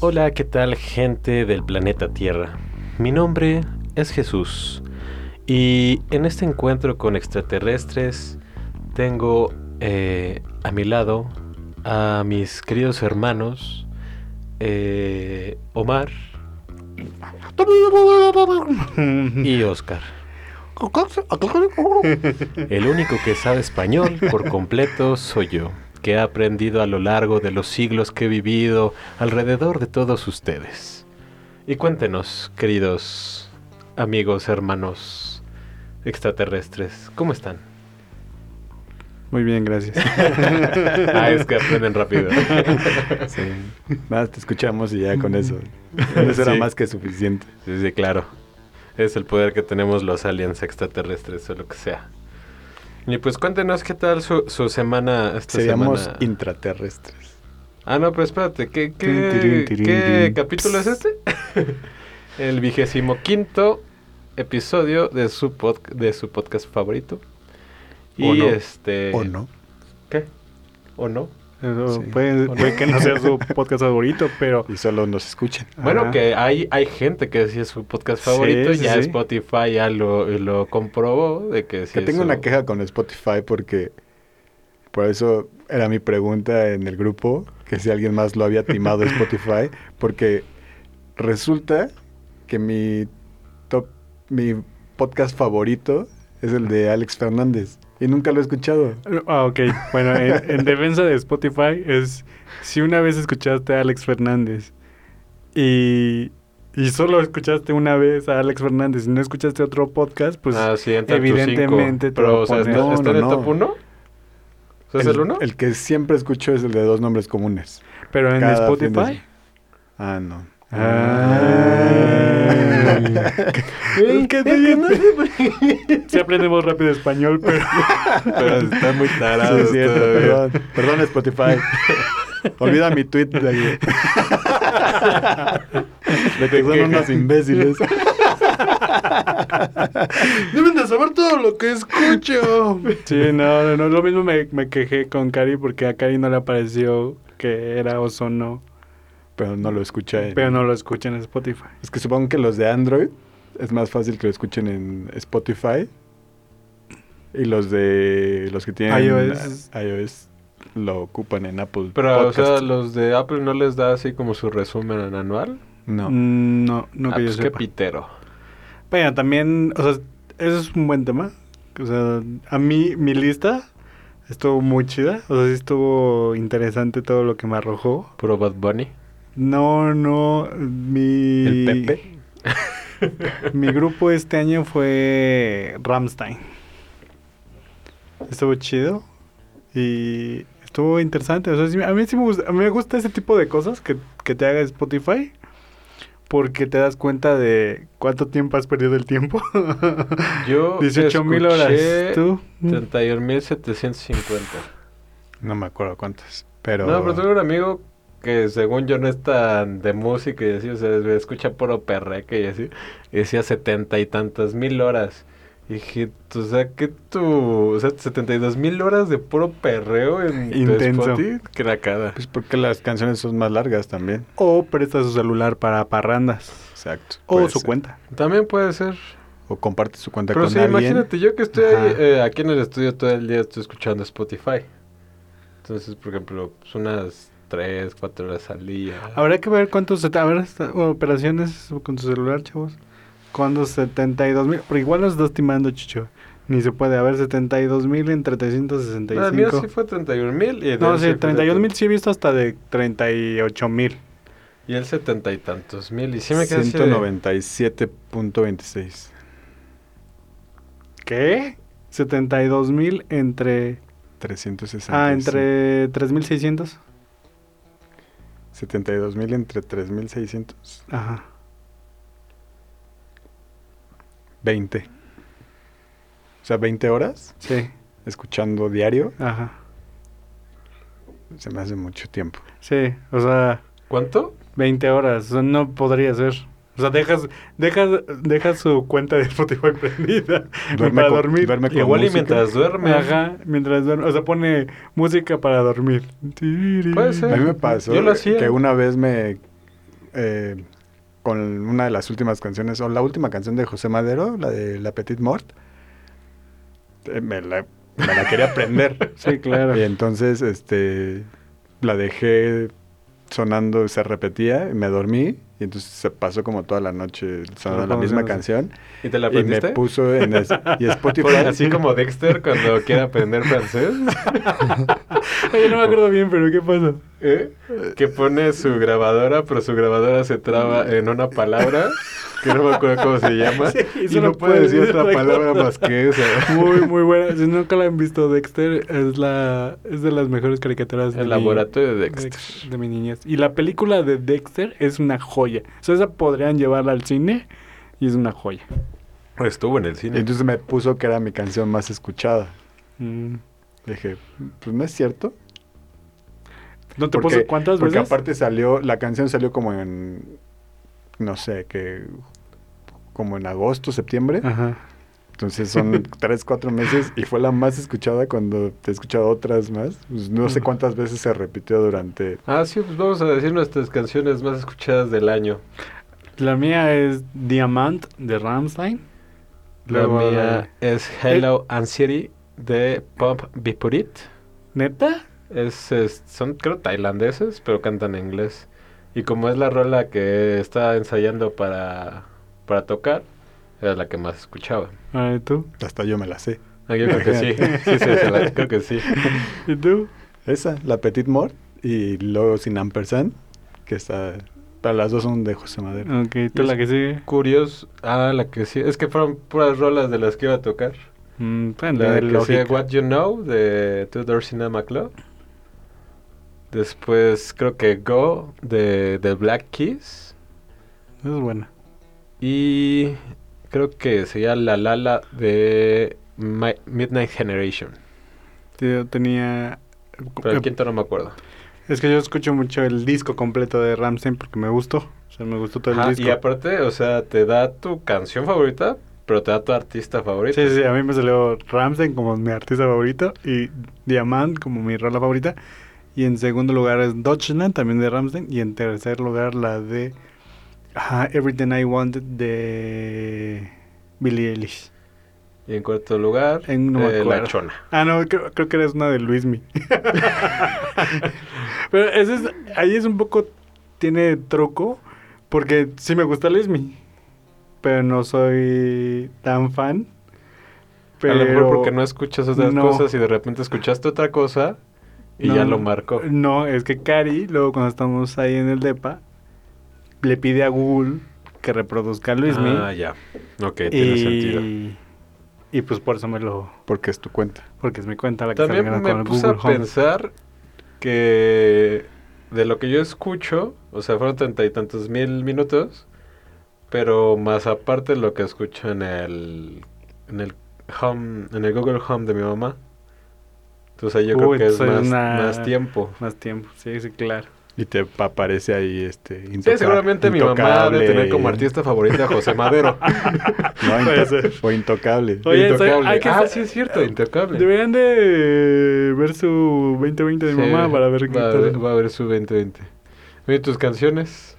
Hola, ¿qué tal gente del planeta Tierra? Mi nombre es Jesús y en este encuentro con extraterrestres tengo eh, a mi lado a mis queridos hermanos eh, Omar y Oscar. El único que sabe español por completo soy yo, que he aprendido a lo largo de los siglos que he vivido alrededor de todos ustedes. Y cuéntenos, queridos amigos, hermanos extraterrestres, ¿cómo están? Muy bien, gracias. ah, es que aprenden rápido. sí. Más te escuchamos y ya con eso. Eso era más que suficiente. Sí, sí, claro. Es el poder que tenemos los aliens extraterrestres o lo que sea. Y pues cuéntenos qué tal su, su semana esta Seríamos semana. intraterrestres. Ah, no, pero espérate, ¿qué, qué, ¿qué capítulo es este? el vigésimo quinto episodio de su, pod, de su podcast favorito. Y o no, este. ¿O no? ¿Qué? ¿O no? Sí. Puede, puede, que no sea su podcast favorito, pero... Y solo nos escuchen. Bueno, Ajá. que hay, hay gente que sí es su podcast favorito. Sí, sí, ya sí. Spotify ya lo, lo, comprobó de que sí Que tengo su... una queja con Spotify porque... Por eso era mi pregunta en el grupo, que si alguien más lo había timado Spotify, porque resulta que mi top, mi podcast favorito es el de Alex Fernández. Y nunca lo he escuchado. Ah, ok. Bueno, en, en, defensa de Spotify es si una vez escuchaste a Alex Fernández y, y solo escuchaste una vez a Alex Fernández y no escuchaste otro podcast, pues ah, sí, evidentemente te Pero, o sea, ¿está, no, ¿está no, en el top 1? ¿Es el 1? El que siempre escucho es el de dos nombres comunes. ¿Pero en Spotify? De... Ah, no. Ah. es que sí aprendemos rápido español, pero, pero está muy tarado. Sí, cierto, perdón, perdón Spotify. Olvida mi tweet de, de que son unos imbéciles. Deben de saber todo lo que escucho. Sí, no, no, lo mismo me, me quejé con Cari porque a Cari no le pareció que era ozono. Pero no lo escucha en... Pero no lo escucha en Spotify. Es que supongo que los de Android es más fácil que lo escuchen en Spotify. Y los de... Los que tienen iOS, iOS lo ocupan en Apple Pero, Podcast. o sea, ¿los de Apple no les da así como su resumen anual? No. Mm, no, no ah, que pues yo qué sepa. pitero. Pero también, o sea, eso es un buen tema. O sea, a mí, mi lista estuvo muy chida. O sea, sí estuvo interesante todo lo que me arrojó. Puro Bad Bunny. No, no, mi... ¿El Pepe? mi grupo este año fue Ramstein. Estuvo chido y estuvo interesante. O sea, a mí sí me gusta, me gusta ese tipo de cosas que, que te haga Spotify. Porque te das cuenta de cuánto tiempo has perdido el tiempo. Yo 18 mil horas. ¿Tú? 31.750. No me acuerdo cuántas. Pero... No, pero tengo un amigo que según yo no es tan de música y así, o sea, escucha puro perreque y así, y decía setenta y tantas mil horas. Y dije, o sea, que tú, o sea, 72 mil horas de puro perreo en Intenso. Spotify, cracada. Pues porque las canciones son más largas también. O presta su celular para parrandas. Exacto. O su ser. cuenta. También puede ser. O comparte su cuenta Pero con sí, alguien. imagínate, yo que estoy ahí, eh, aquí en el estudio todo el día estoy escuchando Spotify. Entonces, por ejemplo, pues unas 3, 4 horas al día. Habrá que ver cuántos a ver, operaciones con tu celular, chavos. Cuando 72 mil, pero igual nos estás timando, Chicho. Ni se puede. A ver, 72 mil entre 365. No, el mío sí fue 31 mil. No, sí, 31 mil sí he visto hasta de 38 mil. Y el setenta y tantos mil. Y sí me quedé 197.26. ¿Qué? 72 mil entre... 360. Ah, entre 3600. 72 mil entre 3600. Ajá. 20. O sea, 20 horas. Sí. Escuchando diario. Ajá. Se me hace mucho tiempo. Sí, o sea... ¿Cuánto? 20 horas. O sea, no podría ser. O sea, dejas, dejas, dejas su cuenta de Spotify prendida Duerme para con- dormir. duerme con Igual y música. mientras duerme. Ajá, mientras duerme. O sea, pone música para dormir. Puede ser. A mí me pasó Yo lo hacía. que una vez me eh, con una de las últimas canciones, o la última canción de José Madero, la de La Petite Mort. Eh, me, la, me la quería aprender. Sí, claro. Y entonces, este, la dejé sonando, se repetía, y me dormí. Y entonces se pasó como toda la noche sonando la ¿Cómo misma canción. ¿Y te la Y me aprendiste? puso en es- y Spotify. Así como Dexter cuando quiere aprender francés. Oye, no me acuerdo bien, pero ¿qué pasa? ¿Eh? Que pone su grabadora, pero su grabadora se traba en una palabra que no me acuerdo cómo se llama. Sí, y no puede decir puede otra decir otra palabra cosa. más que esa. Muy, muy buena. Si nunca la han visto, Dexter es la es de las mejores caricaturas de El mi- laboratorio de de, Dexter. de mi niñez. Y la película de Dexter es una joya. O sea, esa podrían llevarla al cine y es una joya. Estuvo en el Y cine. entonces me puso que era mi canción más escuchada. Mm. Dije, pues no es cierto. ¿No te Porque- cuántas Porque veces? aparte salió, la canción salió como en, no sé, que como en agosto, septiembre. Ajá. Entonces son tres, cuatro meses y fue la más escuchada cuando te he escuchado otras más. Pues no sé cuántas veces se repitió durante... Ah, sí, pues vamos a decir nuestras canciones más escuchadas del año. La mía es Diamant de Rammstein. La Luego mía es Hello Anxiety de Pop Bipurit. ¿Neta? Es, es- son creo tailandeses, pero cantan en inglés. Y como es la rola que estaba ensayando para, para tocar, era la que más escuchaba. A ver, ¿tú? Hasta yo me la sé. Ah, yo creo que sí. sí, sí, sí, la- creo que sí. ¿Y tú? Esa, la Petite Mort y luego Sin Ampersand, que está... Pero las dos son de José Madero. Ok, ¿tú la que sigue? Curioso. Ah, la que sí. Es que fueron puras rolas de las que iba a tocar. Mm, pueden La tener que sigue. What You Know de Two Door Cinema Club. Después creo que Go de, de Black Keys. Es buena. Y creo que sería La Lala de Mi- Midnight Generation. Yo tenía... Pero eh, el quinto no me acuerdo. Es que yo escucho mucho el disco completo de Rammstein porque me gustó. O sea, me gustó todo el Ajá, disco. y aparte, o sea, te da tu canción favorita, pero te da tu artista favorito. Sí, sí, a mí me salió Ramstein como mi artista favorito y Diamant como mi rola favorita. Y en segundo lugar es Deutschland, también de Ramstein. Y en tercer lugar la de Everything I Wanted de Billie Eilish. Y en cuarto lugar, En- no eh, La. Chona. Ah, no, creo, creo que eres una de Luismi. Pero ese es, ahí es un poco, tiene truco, porque sí me gusta Luismi, pero no soy tan fan. A lo mejor porque no escuchas otras no. cosas y de repente escuchaste otra cosa y No, ya lo marcó. No, es que Cari, luego cuando estamos ahí en el DEPA, le pide a Google que reproduzca a Luismi. Ah, ya. Ok, tiene y, sentido. y pues por eso me lo... Porque es tu cuenta. Porque es mi cuenta la que También está me con el puse Google a Home. pensar que de lo que yo escucho, o sea, fueron treinta y tantos mil minutos, pero más aparte lo que escucho en el en el home, en el Google Home de mi mamá. Entonces yo creo Uy, que es más, una- más tiempo. Más tiempo, sí, sí, claro. Y te aparece ahí este... Sí, seguramente mi mamá intocable. debe tener como artista favorita a José Madero. No, ser. o intocable. Oye, Intocable. hay que ah, sí es cierto, Intocable. Deberían de ver su 2020 de Sí, mamá para ver qué va, a tal. ver- va a ver su 2020. Oye, tus canciones.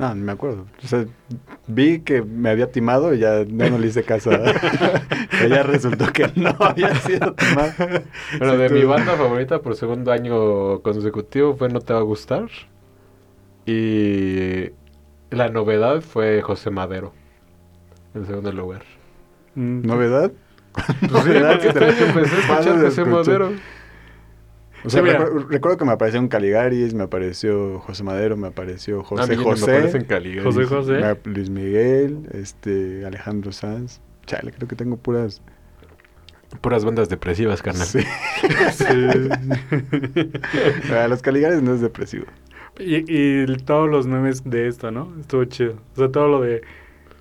No, no me acuerdo. O sea, vi que me había timado y ya no, le hice caso. a- Pero ya resultó que no había sido timado. Bueno, Sí, de tú- mi banda favorita por segundo año consecutivo fue No Te Va a Gustar. Y la novedad fue José Madero. En segundo lugar. ¿Novedad? Pues sí, este año empecé a escuchar Padre, José escuché. Madero. O sea, Sí, mira. recuerdo, recuerdo que me apareció un Caligaris, me apareció José Madero, me apareció José ya no me aparecen José, Caligaris. José José. me- Luis Miguel, este, Alejandro Sanz. Chale, creo que tengo puras... Puras bandas depresivas, carnal. Sí. Ah, Los Caligaris no es depresivo. Y, y todos los memes de esto, ¿no? Estuvo chido. O sea, todo lo de...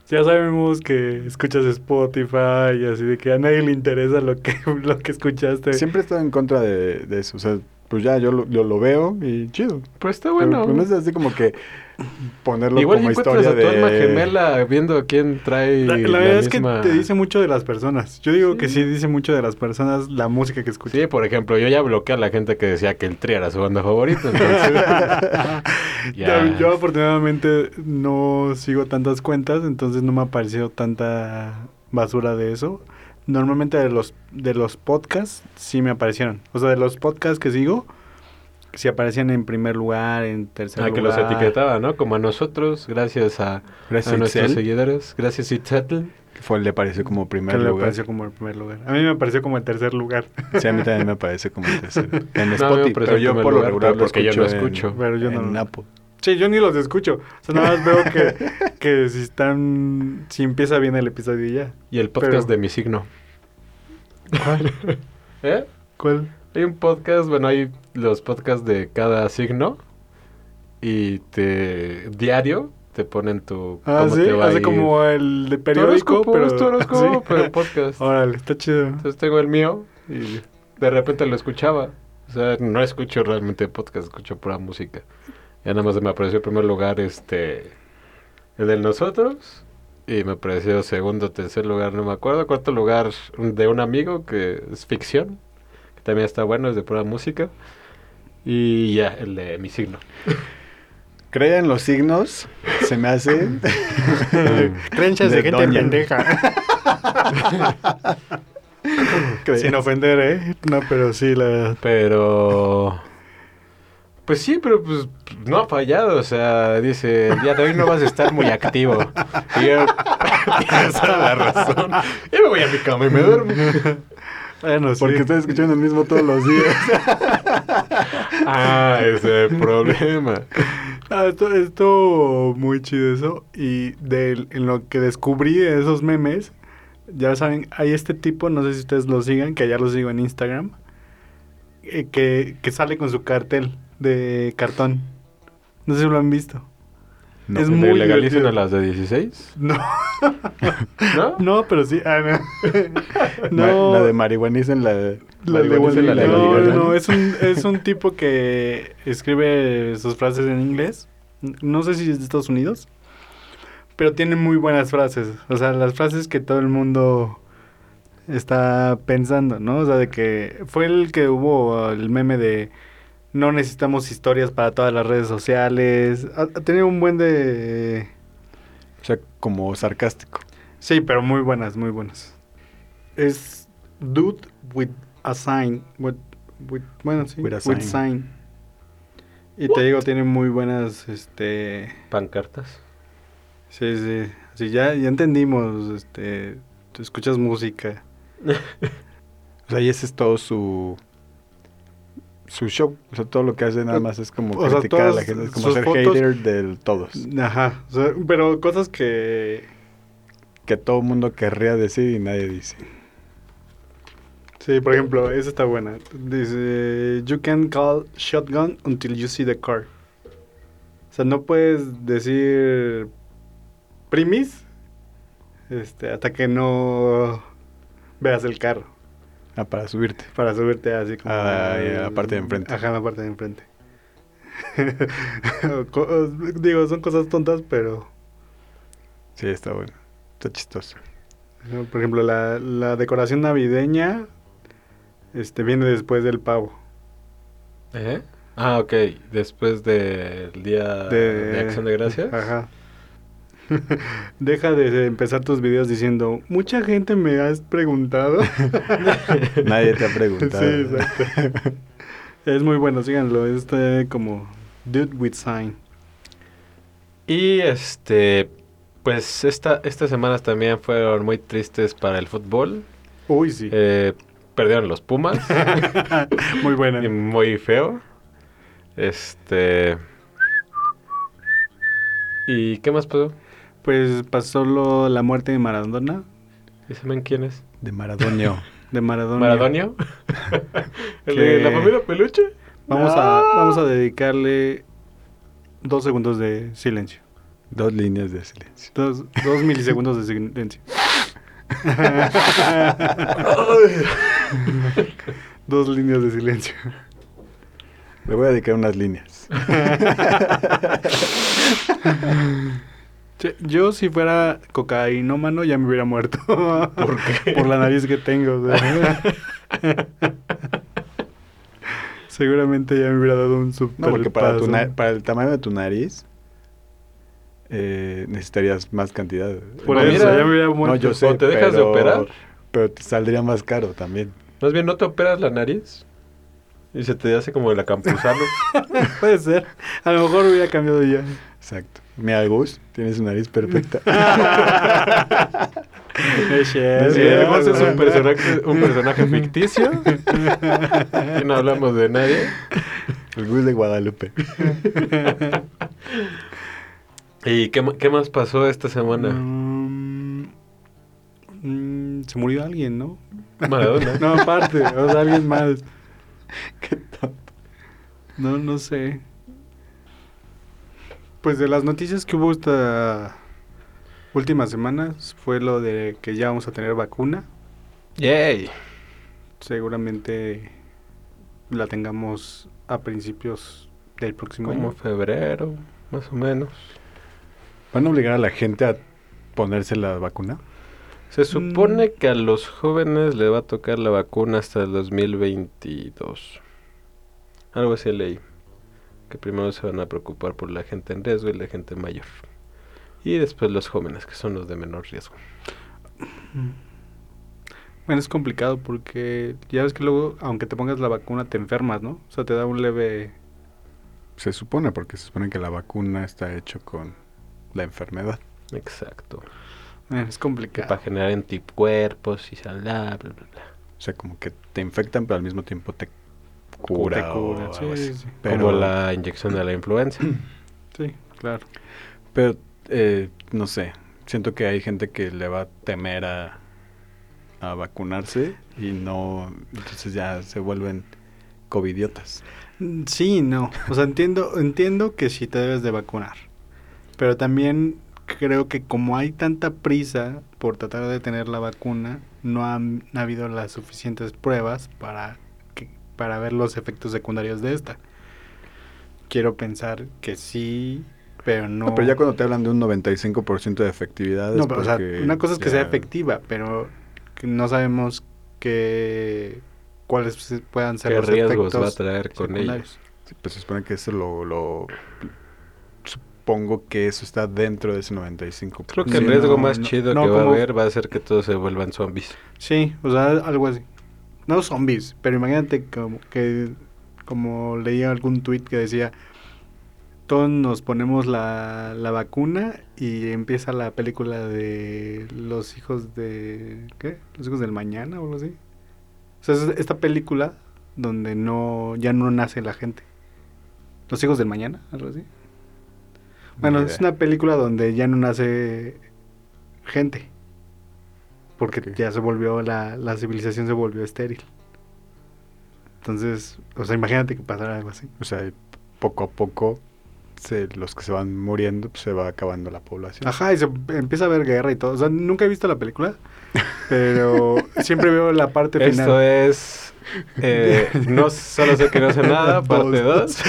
Ya sabemos que escuchas Spotify y así de que a nadie le interesa lo que, lo que escuchaste. Siempre he estado en contra de, de eso. O sea, pues ya yo lo, yo lo veo y chido. Pues está Pero, bueno. pues, no es así como que ponerlo Igual como encuentras historia a tu alma de... gemela viendo quién trae La, la, la verdad es misma- que te dice mucho de las personas. Yo digo Sí. que sí dice mucho de las personas la música que escuchan. Sí, por ejemplo, yo ya bloqueé a la gente que decía que el Tri era su banda favorita, entonces... yo afortunadamente no sigo tantas cuentas, entonces no me ha aparecido tanta basura de eso. Normalmente de los de los podcasts sí me aparecieron. O sea, de los podcasts que sigo, sí aparecían en primer lugar, en tercer Ah, lugar. que los etiquetaba, ¿no? Como a nosotros, gracias a, Gracias a a nuestros Itzel, seguidores. Gracias, Itzetl. que fue, le pareció como Que primer le lugar. apareció como el primer lugar. A mí me apareció como el tercer lugar. Sí, a mí también me parece como el tercero. En No, Spotify, pareció pero en yo por lo lugar, regular lo porque yo no escucho en- escucho. Pero yo en no. Apple. Sí, yo ni los escucho. O sea, nada más veo que, que si están. Si empieza bien el episodio y ya. Y el podcast Pero- de mi signo. ¿Eh? ¿Cuál? Hay un podcast, bueno, hay los podcasts de cada signo y te diario te ponen tu Ah, cómo sí, te va a hace como el de periódico, pero es tu horóscopo, sí. pero podcast. Órale, está chido. Entonces tengo el mío y de repente lo escuchaba. O sea, no escucho realmente podcast, escucho pura música. Ya nada más me apareció en primer lugar este el de nosotros y me apareció segundo, tercer lugar, no me acuerdo, cuarto lugar de un amigo que es ficción, que también está bueno, es de pura música. Y ya, el de mi signo. Crean los signos, se me hace. Creencias de, De gente doña. pendeja. Sin ofender, ¿eh? No, pero sí, la... Pero. Pues sí, pero pues no ha fallado. O sea, dice: día de hoy no vas a estar muy activo. Y yo, toda la razón. Y me voy a mi cama y me duermo. Bueno, sí. Porque estoy escuchando el mismo todos los días. Ah, ese es el problema. Ah, esto, esto muy chido eso. Y de en lo que descubrí de esos memes, ya saben, hay este tipo, no sé si ustedes lo sigan, que ya lo sigo en Instagram, eh, que, que sale con su cartel de cartón. No sé si lo han visto. No, Es ¿Le muy legalicen a las de 16? No, ¿No? no, pero sí. Ah, no. No. La de marihuanicen la. La de Wally- la no, legalizan. no, es un, es un tipo que escribe sus frases en inglés. No sé si es de Estados Unidos, pero tiene muy buenas frases. O sea, las frases que todo el mundo está pensando, ¿no? O sea, de que fue el que hubo el meme de no necesitamos historias para todas las redes sociales. Ha, ha tenido un buen de... O sea, como sarcástico. Sí, pero muy buenas, muy buenas. Es dude with a sign. With, with- bueno, sí. With a With sign. sign. Y te digo, tiene muy buenas, este... Pancartas. Sí, sí. Sí, ya, ya entendimos, este... Tú escuchas música. O sea, y ese es todo su. Su show. O sea, todo lo que hace nada más es como O sea, criticar a la gente. Es como ser fotos- hater del todos. Ajá. o sea, pero cosas que... Que todo mundo querría decir y nadie dice. Sí, por ejemplo, esa está buena. Dice, you can call shotgun until you see the car. O sea, no puedes decir primis este, hasta que no veas el carro Ah, para subirte. para subirte así como Ah, ya, la parte de enfrente. Ajá, la parte de enfrente. Digo, son cosas tontas, pero Sí, está bueno. Está chistoso. por ejemplo, la, la decoración navideña este viene después del pavo. ¿Eh? Ah, ok. Después del día de, de, Acción de Gracias. Ajá. Deja de empezar tus videos diciendo, mucha gente me has preguntado. Nadie te ha preguntado. sí, exacto. es muy bueno, síganlo. Este como Dude with Sign. Y este, pues esta, estas semanas también fueron muy tristes para el fútbol. Uy, sí. Eh, perdieron los Pumas. muy buena. y muy feo. Este. ¿Y qué más pasó? Pues pasó lo, la muerte de Maradona. ¿Y saben quién es? De Maradonio. De Maradona. ¿Maradonio? ¿El Que- de la familia Peluche? Vamos, No. a, vamos a dedicarle dos segundos de silencio. Dos líneas de silencio. Dos, dos milisegundos de silencio. dos líneas de silencio. Le voy a dedicar unas líneas. Che, Yo si fuera cocainómano ya me hubiera muerto. ¿Por qué? Por la nariz que tengo. o sea. Seguramente ya me hubiera dado un super No, porque para, tu para el tamaño de tu nariz eh, necesitarías más cantidad. Por No, eso mira. ya me hubiera muerto. No, yo sé, ¿O te dejas de pero- operar? Pero te saldría más caro también. Más bien, ¿no te operas la nariz? Y se te hace como el acampuzano. Puede ser. A lo mejor hubiera cambiado ya. Exacto. Mira, Gus, tienes una nariz perfecta. Es un personaje, un personaje ficticio. Y no hablamos de nadie. El Gus de Guadalupe. ¿Y qué más pasó esta semana? Mm, mm, se murió alguien, ¿no? Maradona. No, aparte, o sea, alguien más. Qué tonto. No, no sé. Pues de las noticias que hubo esta últimas semanas fue lo de que ya vamos a tener vacuna. Yay. Seguramente la tengamos a principios del próximo Como año. febrero, más o menos. ¿Van a obligar a la gente a ponerse la vacuna? Se supone Mm. que a los jóvenes le va a tocar la vacuna hasta el 2022. Algo así leí. Que primero se van a preocupar por la gente en riesgo y la gente mayor. Y después los jóvenes, que son los de menor riesgo. Bueno, es complicado porque ya ves que luego, aunque te pongas la vacuna, te enfermas, ¿no? O sea, te da un leve... Se supone, porque se supone que la vacuna está hecho con la enfermedad. Exacto. eh, es complicado. para generar anticuerpos y bla, bla, bla, bla. O sea, como que te infectan, pero al mismo tiempo te cura. Te o cura, algo sí, así. sí. Pero, Como la inyección de la influenza. Sí, claro. pero eh, no sé. Siento que hay gente que le va a temer a, a vacunarse y no. Entonces ya se vuelven covidiotas. Mm, Sí, no. O sea, entiendo, entiendo que sí te debes de vacunar. Pero también creo que como hay tanta prisa por tratar de tener la vacuna, no han ha habido las suficientes pruebas para para ver los efectos secundarios de esta. Quiero pensar que sí, pero no. No, pero ya cuando te hablan de un 95% de efectividad. No, pero, o sea, porque una cosa es que sea efectiva, pero no sabemos que cuáles puedan ser ¿Qué los riesgos efectos va a traer con ellos? Sí, pues se supone que eso lo, lo- Supongo que eso está dentro de ese 95%. Creo que el riesgo no, más no, chido no, que va a haber va a ser que todos se vuelvan zombies. Sí, o sea, algo así. No zombies, pero imagínate como que como leía algún tweet que decía todos nos ponemos la, la vacuna y empieza la película de los hijos de ¿qué? Los hijos del mañana o algo así. O sea, es esta película donde no ya no nace la gente. Los hijos del mañana, algo así. Bueno, es una película donde ya no nace gente. Porque ya se volvió, la, la civilización se volvió estéril. Entonces, o sea, imagínate que pasara algo así. O sea, poco a poco se- los que se van muriendo, pues, se va acabando la población. Ajá, y se empieza a ver guerra y todo. O sea, nunca he visto la película, pero siempre veo la parte Esto final. es. eh, no solo sé que no sé nada, parte 2.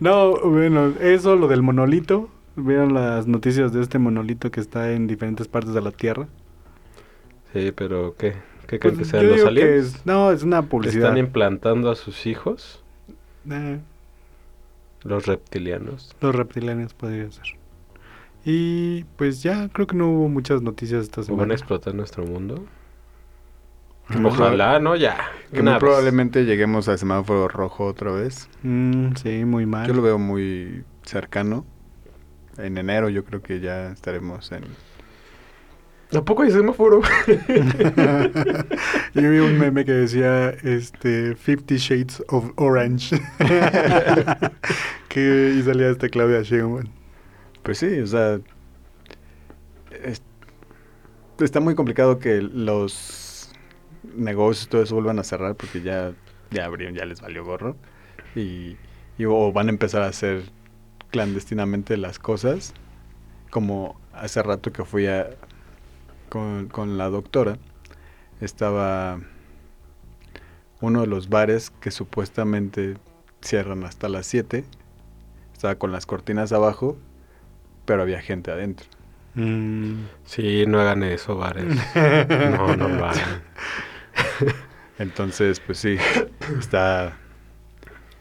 no, bueno, eso, lo del monolito. ¿Vieron las noticias de este monolito que está en diferentes partes de la Tierra? Sí, pero ¿qué? ¿Qué creen Pues, que sean los aliens? es- no, es una publicidad. ¿Están implantando a sus hijos? Eh, Los reptilianos. los reptilianos podría ser. Y pues ya, creo que no hubo muchas noticias esta ¿O van a semana. explotar nuestro mundo? Muy Ojalá, ¿no? Ya. Que muy probablemente lleguemos al semáforo rojo otra vez. Mm, sí, muy mal. Yo lo veo muy cercano. En enero yo creo que ya estaremos en... ¿Tampoco hay semáforo? Yo vi un meme que decía este Fifty Shades of Orange. que y salía este Claudia Sheinbaum. Pues sí, o sea... es- está muy complicado que los negocios todo eso vuelvan a cerrar porque ya, ya abrieron, ya les valió gorro. Y, y o van a empezar a hacer clandestinamente las cosas. Como hace rato que fui a, con, con la doctora, estaba uno de los bares que supuestamente cierran hasta las 7. Estaba con las cortinas abajo, pero había gente adentro. Mm. Sí, no hagan eso, bares. No, no lo hagan. Entonces, pues sí, está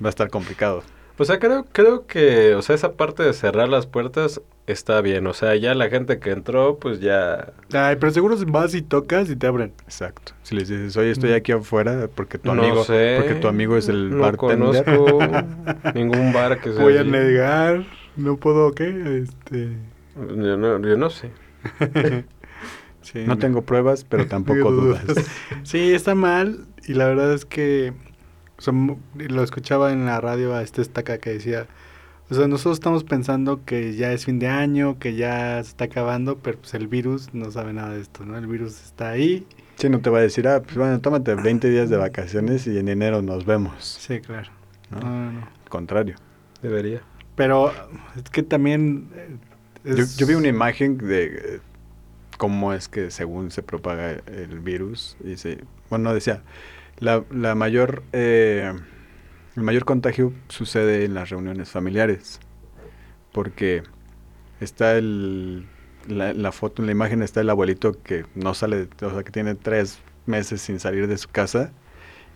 va a estar complicado. O sea, creo, creo que, o sea, esa parte de cerrar las puertas está bien. O sea, ya la gente que entró, pues ya... Ay, pero seguro vas y tocas y te abren. Exacto. Si les dices, "Oye, estoy aquí afuera porque tu No amigo sé. porque tu amigo es el no bartender." conozco ningún bar que sea Voy a negar, no puedo, ¿qué? Este... Yo no, yo no sé. sí, No tengo pruebas, pero tampoco dudas. Sí, está mal y la verdad es que o sea, lo escuchaba en la radio a este estaca que decía, o sea, nosotros estamos pensando que ya es fin de año, que ya se está acabando, pero pues el virus no sabe nada de esto, ¿no? El virus está ahí. Sí, no te va a decir, ah, pues bueno, tómate 20 días de vacaciones y en enero nos vemos. Sí, claro. ¿no? No, no, no. Al contrario. Debería. Pero es que también... eh, Yo, es- yo vi una imagen de eh, cómo es que según se propaga el virus. Y se, bueno, decía, la, la mayor, eh, el mayor contagio sucede en las reuniones familiares. Porque está el, la, la foto, en la imagen está el abuelito que no sale, o sea, que tiene tres meses sin salir de su casa.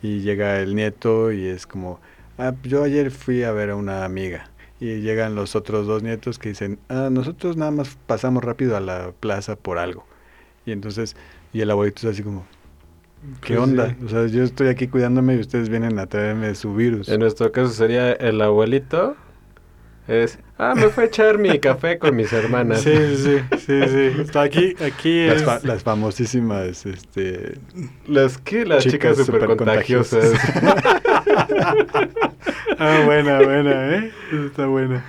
Y llega el nieto y es como, ah, yo ayer fui a ver a una amiga. Y llegan los otros dos nietos que dicen, ah, nosotros nada más pasamos rápido a la plaza por algo. Y entonces, y el abuelito es así como, ¿qué Pues onda? sí. O sea, yo estoy aquí cuidándome y ustedes vienen a traerme su virus. En nuestro caso sería el abuelito. Es, ah, me fue a echar mi café con mis hermanas. Sí, sí, sí, sí, sí. Está aquí, aquí Las, es... fa- las famosísimas, este... Las que las chicas, Chicas súper supercontagiosas. contagiosas. Ah, buena, buena, ¿eh? Está buena.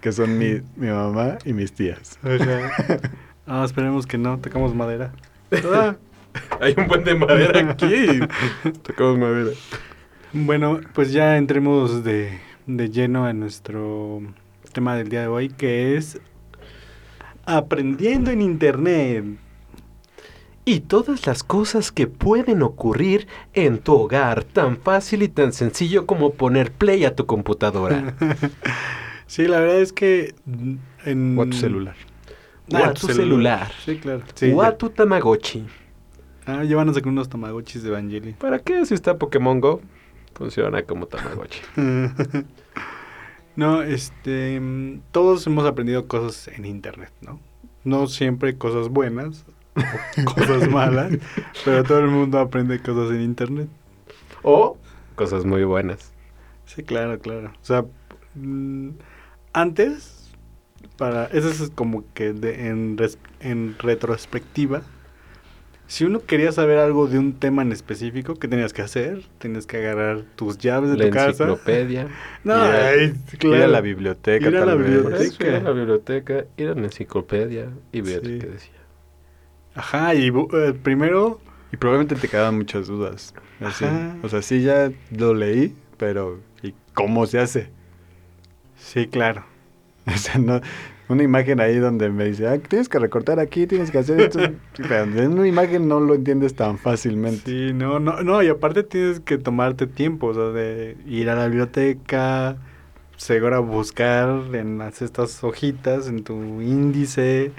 que son mi, mi mamá y mis tías. Ajá. Ah, esperemos que no, tocamos madera. Ah, Hay un buen de madera aquí. Tocamos madera. Bueno, pues ya entremos de, de lleno en nuestro tema del día de hoy, que es aprendiendo en internet. Y todas las cosas que pueden ocurrir en tu hogar, tan fácil y tan sencillo como poner play a tu computadora Sí, la verdad es que en... O a tu celular. o a tu celular Sí, claro. Sí, o a tu Tamagotchi. Ah, ya van a sacar unos tamagotchis de Evangelion. ¿Para qué si está Pokémon Go? Funciona como Tamagotchi. no, este, mm, todos hemos aprendido cosas en internet, ¿no? No siempre cosas buenas, o cosas malas, pero todo el mundo aprende cosas en internet. O cosas muy buenas. Sí, claro, claro. O sea, mm, antes, para, eso es como que de- en, en retrospectiva, si uno quería saber algo de un tema en específico, ¿qué tenías que hacer? Tenías que agarrar tus llaves de La tu casa. enciclopedia. No, Ir a- ay, Ir claro. a la biblioteca, Ir a la biblioteca. Eso, ir a la biblioteca, ir a la enciclopedia y ver Sí. qué decía. Ajá, y bu- eh, primero, Y probablemente te quedaban muchas dudas. Así. O sea, sí ya lo leí, pero ¿y cómo se hace? sí, claro. O sea, no, una imagen ahí donde me dice, ah, tienes que recortar aquí, tienes que hacer esto. En una imagen no lo entiendes tan fácilmente. Sí, no, no, no, y aparte tienes que tomarte tiempo, o sea, de ir a la biblioteca, seguro buscar en las, estas hojitas, en tu índice,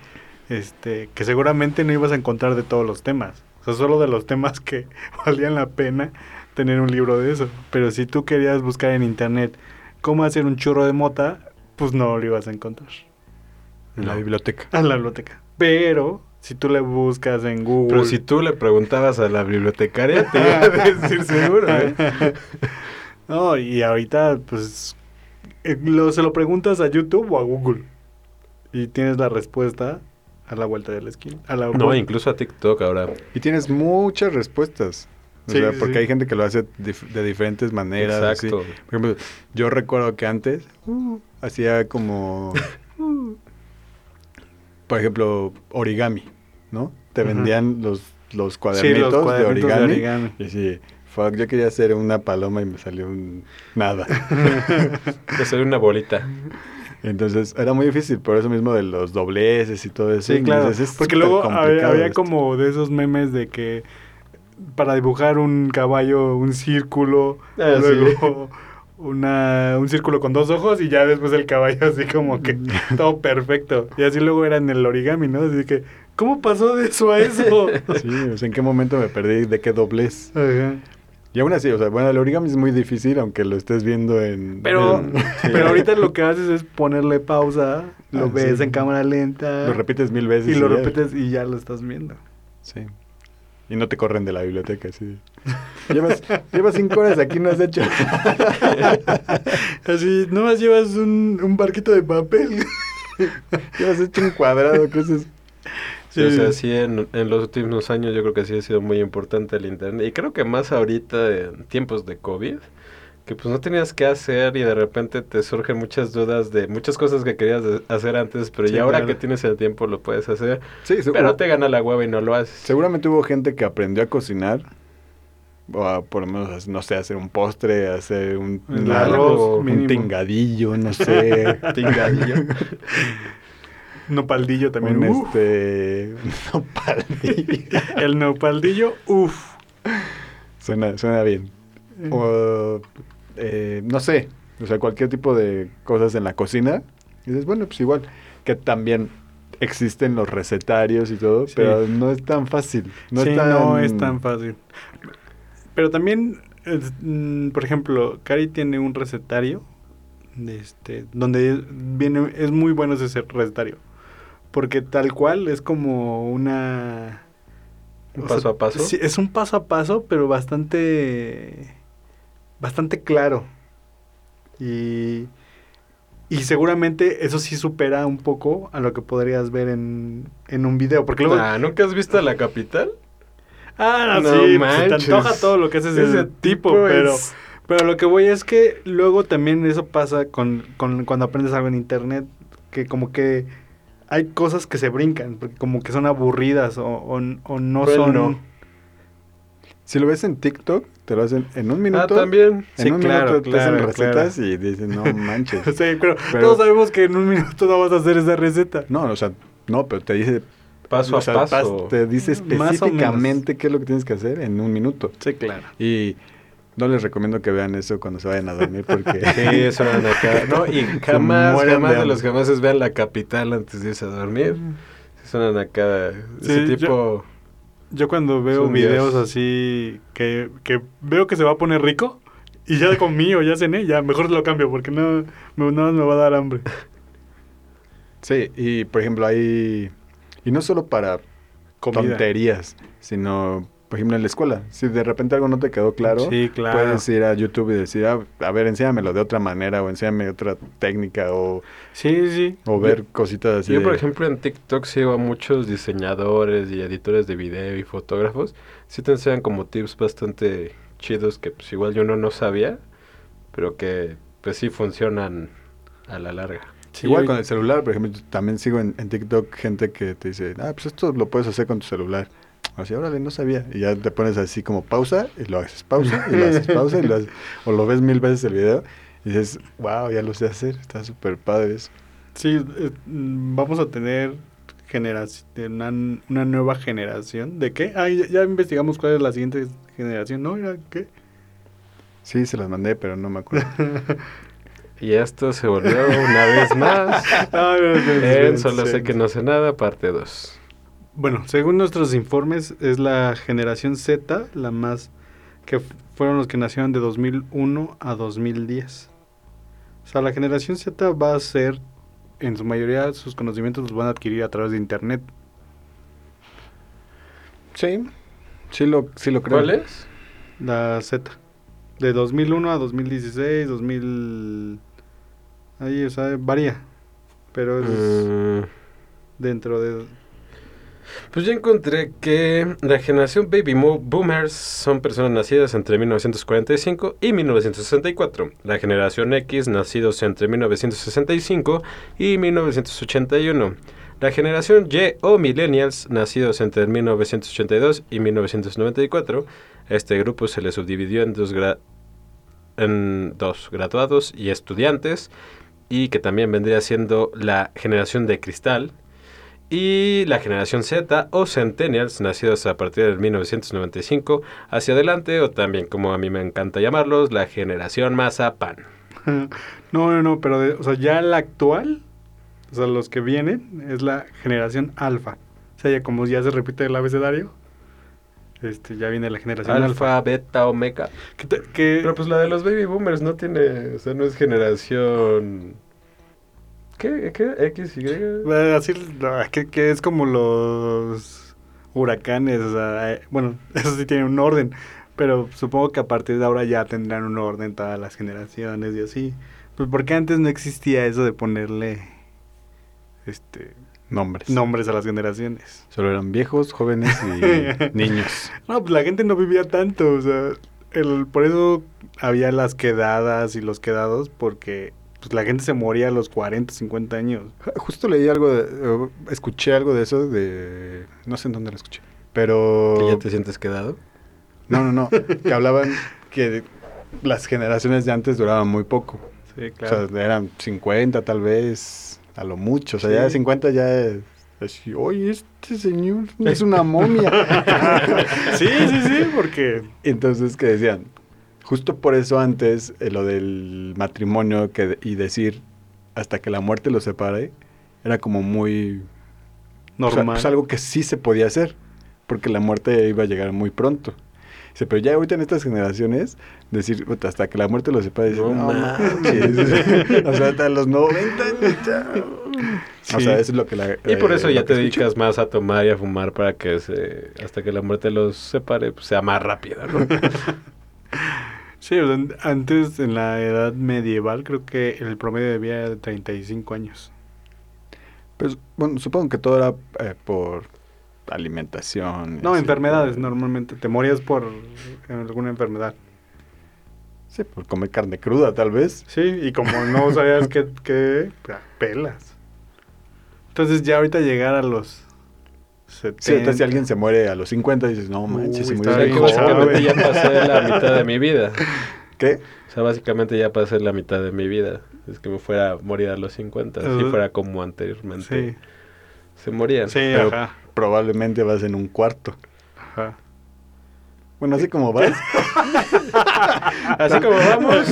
este, que seguramente no ibas a encontrar de todos los temas, o sea, solo de los temas que valían la pena tener un libro de eso. Pero si tú querías buscar en internet cómo hacer un churro de mota, pues no lo ibas a encontrar En la biblioteca. en la biblioteca. Pero si tú le buscas en Google, Pero si tú le preguntabas a la bibliotecaria, te iba a decir seguro, ¿eh? No, y ahorita, pues, eh, lo, se lo preguntas a YouTube o a Google. Y tienes la respuesta a la vuelta de la esquina. A la No, incluso a TikTok ahora. Y tienes muchas respuestas. O Sí, sea, sí, porque sí. hay gente que lo hace de diferentes maneras. así. Exacto. Por ejemplo, yo recuerdo que antes uh, hacía como, uh, por ejemplo, origami, ¿no? Te vendían los, los Sí, cuadernitos, los cuadernitos de, de origami. Y sí, fuck, yo quería hacer una paloma y me salió un nada. Te salió una bolita. Entonces era muy difícil, por eso mismo de los dobleces y todo eso. Sí, claro. Dices, "Es Porque luego había, complicado había esto". como de esos memes de que para dibujar un caballo, un círculo, Ah, sí. Una, un círculo con dos ojos y ya después el caballo así como que todo perfecto. Y así luego era en el origami, ¿no? Así que, ¿cómo pasó de eso a eso? Sí, o sea, ¿en qué momento me perdí? ¿De qué doblez? Ajá. Y aún así, o sea, bueno, el origami es muy difícil, aunque lo estés viendo en... Pero, en- pero ahorita lo que haces es ponerle pausa, lo Ah, ves sí. en cámara lenta. Lo repites mil veces. Y lo ya. repites y ya lo estás viendo. Sí. Y no te corren de la biblioteca, sí. Llevas, llevas cinco horas aquí, no has hecho. Así, nomás llevas un, un barquito de papel. llevas hecho un cuadrado, ¿qué es eso? Sí, o sea, sí, en, en los últimos años yo creo que sí ha sido muy importante el Internet. Y creo que más ahorita en tiempos de COVID, que pues no tenías que hacer y de repente te surgen muchas dudas de muchas cosas que querías hacer antes, pero Sí, ya ahora claro. que tienes el tiempo lo puedes hacer. Sí, seguro- Pero te gana la hueva y no lo haces. seguramente hubo gente que aprendió a cocinar. O por lo menos, no sé, hacer un postre, hacer un, un arroz un mínimo. tingadillo, no sé. Tingadillo. Nopaldillo también. un uf. este... nopaldillo. El nopaldillo, uff. Suena, suena bien. O, eh, no sé, o sea, cualquier tipo de cosas en la cocina. Y dices, bueno, pues igual, que también existen los recetarios y todo, Sí. pero no es tan fácil. No sí, es tan... no es tan fácil. Pero también, es, mm, por ejemplo, Cari tiene un recetario de este, donde viene, es muy bueno ese recetario. Porque tal cual es como una... Un paso sea, a paso. Sí, es un paso a paso, pero bastante... Bastante claro. Y... Y seguramente eso sí supera un poco a lo que podrías ver en, en un video. Porque luego... Ah, ¿Nunca has visto la capital? Ah, No sí, pues, se te manches. antoja todo lo que hace ese, Ese tipo, tipo pero, es- pero lo que voy es que luego también eso pasa con, con cuando aprendes algo en internet, que como que hay cosas que se brincan, porque como que son aburridas o, o, o no Pero él son... no. Si lo ves en TikTok, te lo hacen en un minuto. Ah, también. En Sí, un claro, minuto te hacen claro, recetas y dicen, no manches. Sí, pero, Pero- todos sabemos que en un minuto no vas a hacer esa receta. no, o sea, no, pero te dice... Paso o a paso. pas- Te dice específicamente qué es lo que tienes que hacer en un minuto. Sí, claro. Y no les recomiendo que vean eso cuando se vayan a dormir porque... Sí, suenan acá. No, y jamás, jamás de de los hambre. jamases vean la capital antes de irse a dormir. Sí, suenan acá. Ese Sí, tipo. Yo cuando veo videos así que, que veo que se va a poner rico y ya comí o ya cené, ya mejor lo cambio porque no, me, no me va a dar hambre. Sí, y por ejemplo hay... Y no solo para Comida. tonterías, sino, por ejemplo, en la escuela. Si de repente algo no te quedó claro, Sí, claro. puedes ir a YouTube y decir, ah, a ver, enséñamelo de otra manera o enséñame otra técnica o, Sí, sí. o ver cositas así. Yo, por ejemplo, en TikTok sigo a muchos diseñadores y editores de video y fotógrafos. Sí te enseñan como tips bastante chidos que pues igual yo no, no sabía, pero que pues sí funcionan a la larga. Sí, Igual con el celular, por ejemplo, también sigo en, en TikTok gente que te dice, ah, pues esto lo puedes hacer con tu celular. Así, órale, no sabía. Y ya te pones así como pausa y lo haces pausa y lo haces pausa y lo haces. O lo ves mil veces el video y dices, wow, ya lo sé hacer. Está súper padre eso. Sí, eh, mm, vamos a tener una, una nueva generación. ¿De qué? Ah, ya, ya investigamos cuál es la siguiente generación, ¿no? ¿Era qué? Sí, se las mandé, pero no me acuerdo. Y esto se volvió una vez más. No, no, no, en no, Solo sé que no sé nada, parte 2. Bueno, según nuestros informes, es la generación Z, la más que fueron los que nacieron de 2001 a 2010. O sea, la generación Z va a ser, en su mayoría, sus conocimientos los van a adquirir a través de Internet. Sí, sí lo, sí lo creo. ¿Cuál es? La Z. De 2001 a 2016, 2000... Ahí, o sea, varía. Pero es Mm, dentro de... Pues yo encontré que la generación Baby Boomers son personas nacidas entre 1945 y 1964. La generación X nacidos entre 1965 y 1981. La generación Y o Millennials nacidos entre 1982 y 1994. Este grupo se le subdividió en dos, en dos graduados y estudiantes y que también vendría siendo la generación de cristal. Y la generación Z o Centennials, nacidos a partir del 1995 hacia adelante, o también como a mí me encanta llamarlos, la generación Mazapán. No, no, no, pero ya la actual, o sea, los que vienen, es la generación alfa. O sea, ya como ya se repite el abecedario, este, ya viene la generación alfa. Alfa, beta, omega. Te- que- Pero pues la de los baby boomers no tiene, o sea, no es generación... ¿Qué? ¿Qué? ¿X, Y? eh, así, no, que, que es como los huracanes, o sea, eh, bueno, eso sí tiene un orden, pero supongo que a partir de ahora ya tendrán un orden todas las generaciones y así. Pues porque antes no existía eso de ponerle este Nombres. nombres a las generaciones. Solo eran viejos, jóvenes y niños. No, pues la gente no vivía tanto, o sea, el, por eso había las quedadas y los quedados, porque pues, la gente se moría a los 40, 50 años. Justo leí algo, de, escuché algo de eso, de... No sé en dónde lo escuché. Pero... ¿Que ya te sientes quedado? No, no, no. que hablaban que las generaciones de antes duraban muy poco. Sí, O sea, eran 50 tal vez, a lo mucho. O sea, Sí. ya de 50 ya es así, oye, este señor es una momia. sí, sí, sí, porque... Entonces, que decían, justo por eso antes, eh, lo del matrimonio que, y decir hasta que la muerte los separe, era como muy... o sea, Normal. pues algo que sí se podía hacer, porque la muerte iba a llegar muy pronto. Dice, pero ya ahorita en estas generaciones, decir, "Puta, hasta que la muerte los separe, dices, No no, manches". manches". o sea, hasta los 90 ya. O Sí. sea, eso es lo que la... Y por eh, eso lo ya te dedicas más a tomar y a fumar para que se, hasta que la muerte los separe pues, sea más rápida, ¿no? Sí, o sea, antes en la edad medieval creo que el promedio de vida era de 35 años. Pues, bueno, supongo que todo era eh, por alimentación. No, así, enfermedades normalmente. Te morías por alguna enfermedad. Sí, por comer carne cruda, tal vez. Sí, y como no sabías qué, qué pues, pelas. Entonces ya ahorita llegar a los 70. Sí, entonces si alguien se muere a los 50, dices, no manches, se Uy, murió O sea, bien básicamente ya pasé la mitad de mi vida. ¿Qué? O sea, básicamente ya pasé la mitad de mi vida. Es que me fuera a morir a los 50, si fuera como anteriormente. Sí, Se morían. sí, Pero- ajá, Probablemente vas en un cuarto. ajá. Bueno, así como vas. Así como vamos,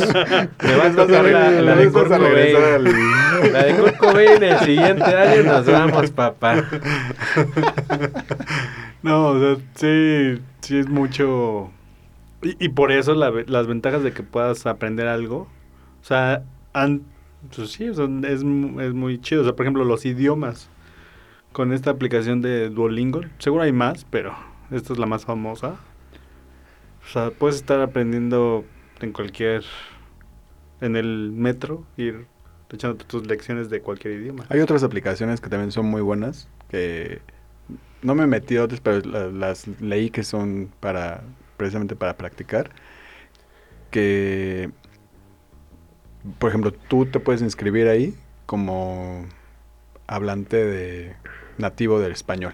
me va a tocar la, la de Vas Kurt Cobain. al- La de Kurt Cobain el siguiente año nos vamos, papá. No, o sea, sí, sí es mucho... Y, y por eso la las ventajas de que puedas aprender algo, o sea, an- pues sí, o sea, es, es muy chido. O sea, por ejemplo, los idiomas. Con esta aplicación de Duolingo, seguro hay más, pero esta es la más famosa. O sea, puedes estar aprendiendo en cualquier... En el metro, ir echándote tus lecciones de cualquier idioma. Hay otras aplicaciones que también son muy buenas, que no me metí a otras, pero la- las leí que son para, precisamente para practicar, que, por ejemplo, tú te puedes inscribir ahí como hablante de nativo del español.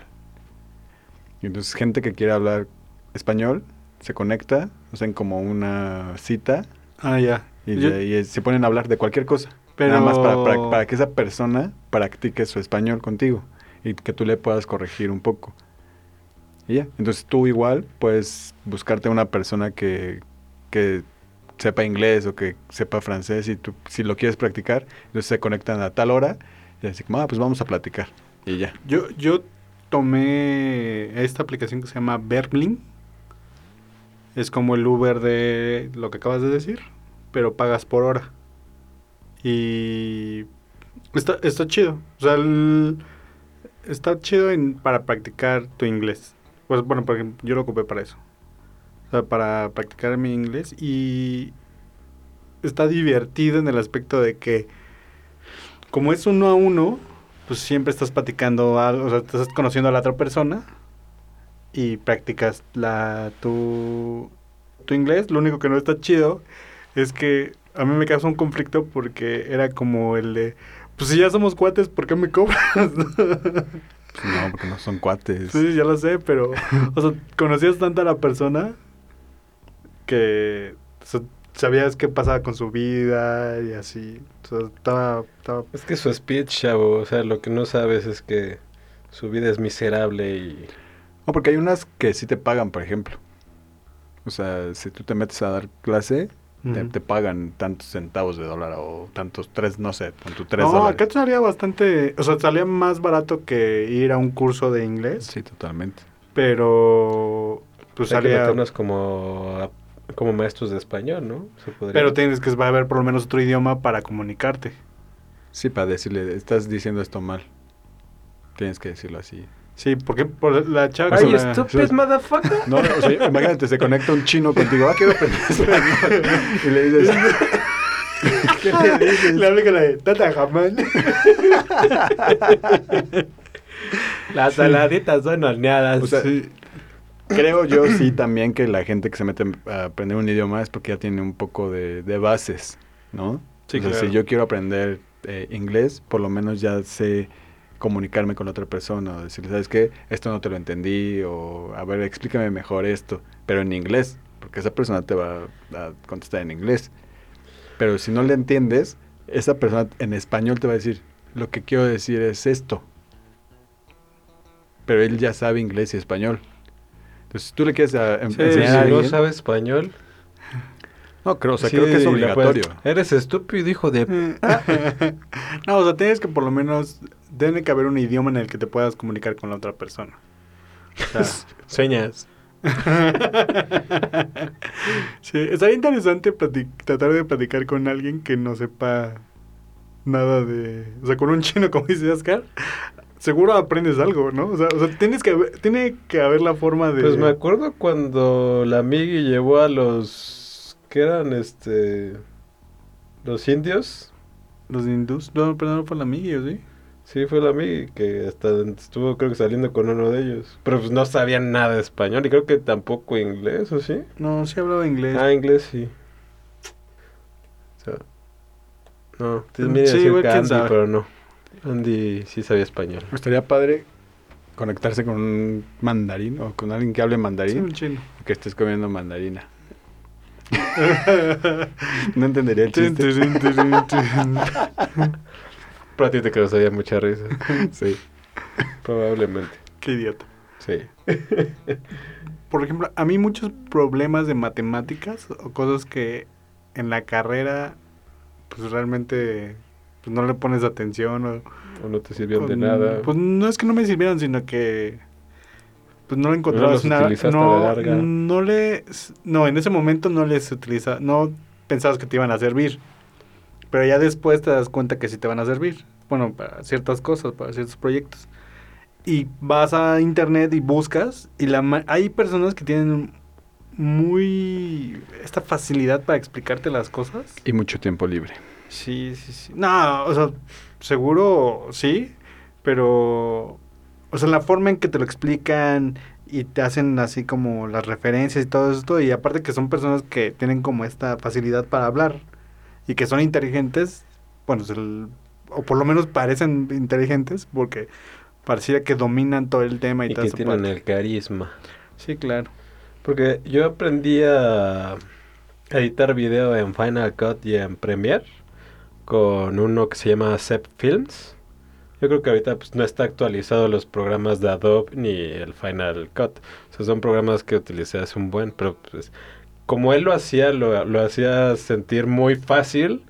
Y entonces gente que quiere hablar español se conecta, hacen como una cita Ah, ya. y, Yo- de- y se ponen a hablar de cualquier cosa. Pero- Nada más para, para- para que esa persona practique su español contigo y que tú le puedas corregir un poco. Y ya. Entonces tú igual puedes buscarte una persona que, que sepa inglés o que sepa francés y tú, si lo quieres practicar, entonces se conectan a tal hora y así como, ah, pues vamos a platicar. Yo, yo tomé esta aplicación que se llama Verbling. Es como el Uber de lo que acabas de decir, pero pagas por hora. Y está, está chido. O sea, el- está chido para practicar tu inglés. Pues bueno, por ejemplo, yo lo ocupé para eso. O sea, para practicar mi inglés y está divertido en el aspecto de que como es uno a uno, pues siempre estás platicando algo, o sea, estás conociendo a la otra persona y practicas la tu, tu inglés. Lo único que no está chido es que a mí me causó un conflicto porque era como el de, pues si ya somos cuates, ¿por qué me cobras? Pues no, porque no son cuates. sí, ya lo sé, pero, o sea, conocías tanto a la persona que o sea, sabías qué pasaba con su vida y así. O sea, estaba, estaba Es que su speech, chavo, o sea, lo que no sabes es que su vida es miserable y... No, porque hay unas que sí te pagan, por ejemplo. O sea, si tú te metes a dar clase, te, pagan tantos centavos de dólar o tantos tres, no sé, con tu tres no, dólares. acá salía bastante, o sea, salía más barato que ir a un curso de inglés, Sí, totalmente. pero pues hay que salía, meternos como, a- como maestros de español, ¿no? Se podría. pero tienes que va a haber por lo menos otro idioma para comunicarte. Sí, para decirle, estás diciendo esto mal. Tienes que decirlo así. Sí, porque por la chava que ¡Ay, se la- stupid motherfucker! No, o sea, imagínate, se conecta un chino contigo, ah, quiero aprender español. Y le dices, ¿qué le dices? Le hablé con la de Tata Jamán. Las saladitas son horneadas. O sea, Creo yo sí también que la gente que se mete a aprender un idioma es porque ya tiene un poco de, de bases, ¿no? Sí, o sea, claro. si yo quiero aprender eh, inglés, por lo menos ya sé comunicarme con la otra persona o decirle, ¿sabes qué? Esto no te lo entendí o a ver, explícame mejor esto, pero en inglés, porque esa persona te va a contestar en inglés. Pero si no le entiendes, esa persona en español te va a decir, lo que quiero decir es esto. Pero él ya sabe inglés y español. Entonces, si tú le quieres a- em- Sí, enseñar a si no sabe español. No, creo, o sea, sí, creo que es obligatorio. Eres estúpido, hijo de... no, o sea, tienes que por lo menos, tiene que haber un idioma en el que te puedas comunicar con la otra persona. O sea, Señas. sí, estaría interesante tratar de platicar con alguien que no sepa nada de... O sea, con un chino, como dice Oscar, seguro aprendes algo, ¿no? O sea, o sea, tienes que haber- tiene que haber la forma de... Pues me acuerdo cuando la Migi llevó a los... ¿Qué eran? Este... Los indios. Los hindús... No, pero no fue la amiga, ¿sí? Sí, fue la Migi que hasta estuvo creo que saliendo con uno de ellos. Pero pues no sabían nada de español y creo que tampoco inglés, ¿o sí? No, sí hablaba inglés. Ah, inglés sí. O sea, no, te Mm, sí, igual, Andy, pero no. Andy sí sabía español. Estaría padre conectarse con un mandarín o con alguien que hable Sí, mandarín un chino. que estés comiendo mandarina. No entendería el chiste. Pero a ti te causaría mucha risa. Sí. Probablemente. Qué idiota. Sí. Por ejemplo, a mí muchos problemas de matemáticas o cosas que en la carrera pues realmente pues, no le pones atención o, O no te sirvieron de nada. Pues no es que no me sirvieran, sino que pues no le encontrabas los nada. No, la larga. no le no, en ese momento no les utiliza, no pensabas que te iban a servir. Pero ya después te das cuenta que sí te van a servir. Bueno, para ciertas cosas, para ciertos proyectos. Y vas a internet y buscas y la hay personas que tienen muy esta facilidad para explicarte las cosas. Y mucho tiempo libre. Sí, sí, sí. No, o sea, seguro sí, pero o sea, la forma en que te lo explican y te hacen así como las referencias y todo esto y aparte que son personas que tienen como esta facilidad para hablar y que son inteligentes, bueno, el- o por lo menos parecen inteligentes porque pareciera que dominan todo el tema y, y toda que tienen parte. el carisma. Sí, claro. Porque yo aprendí a editar video en Final Cut y en Premiere con uno que se llama Zep Films. Yo creo que ahorita pues, no está actualizado los programas de Adobe ni el Final Cut. O sea, son programas que utilicé hace un buen, pero pues como él lo hacía, lo, lo hacía sentir muy fácil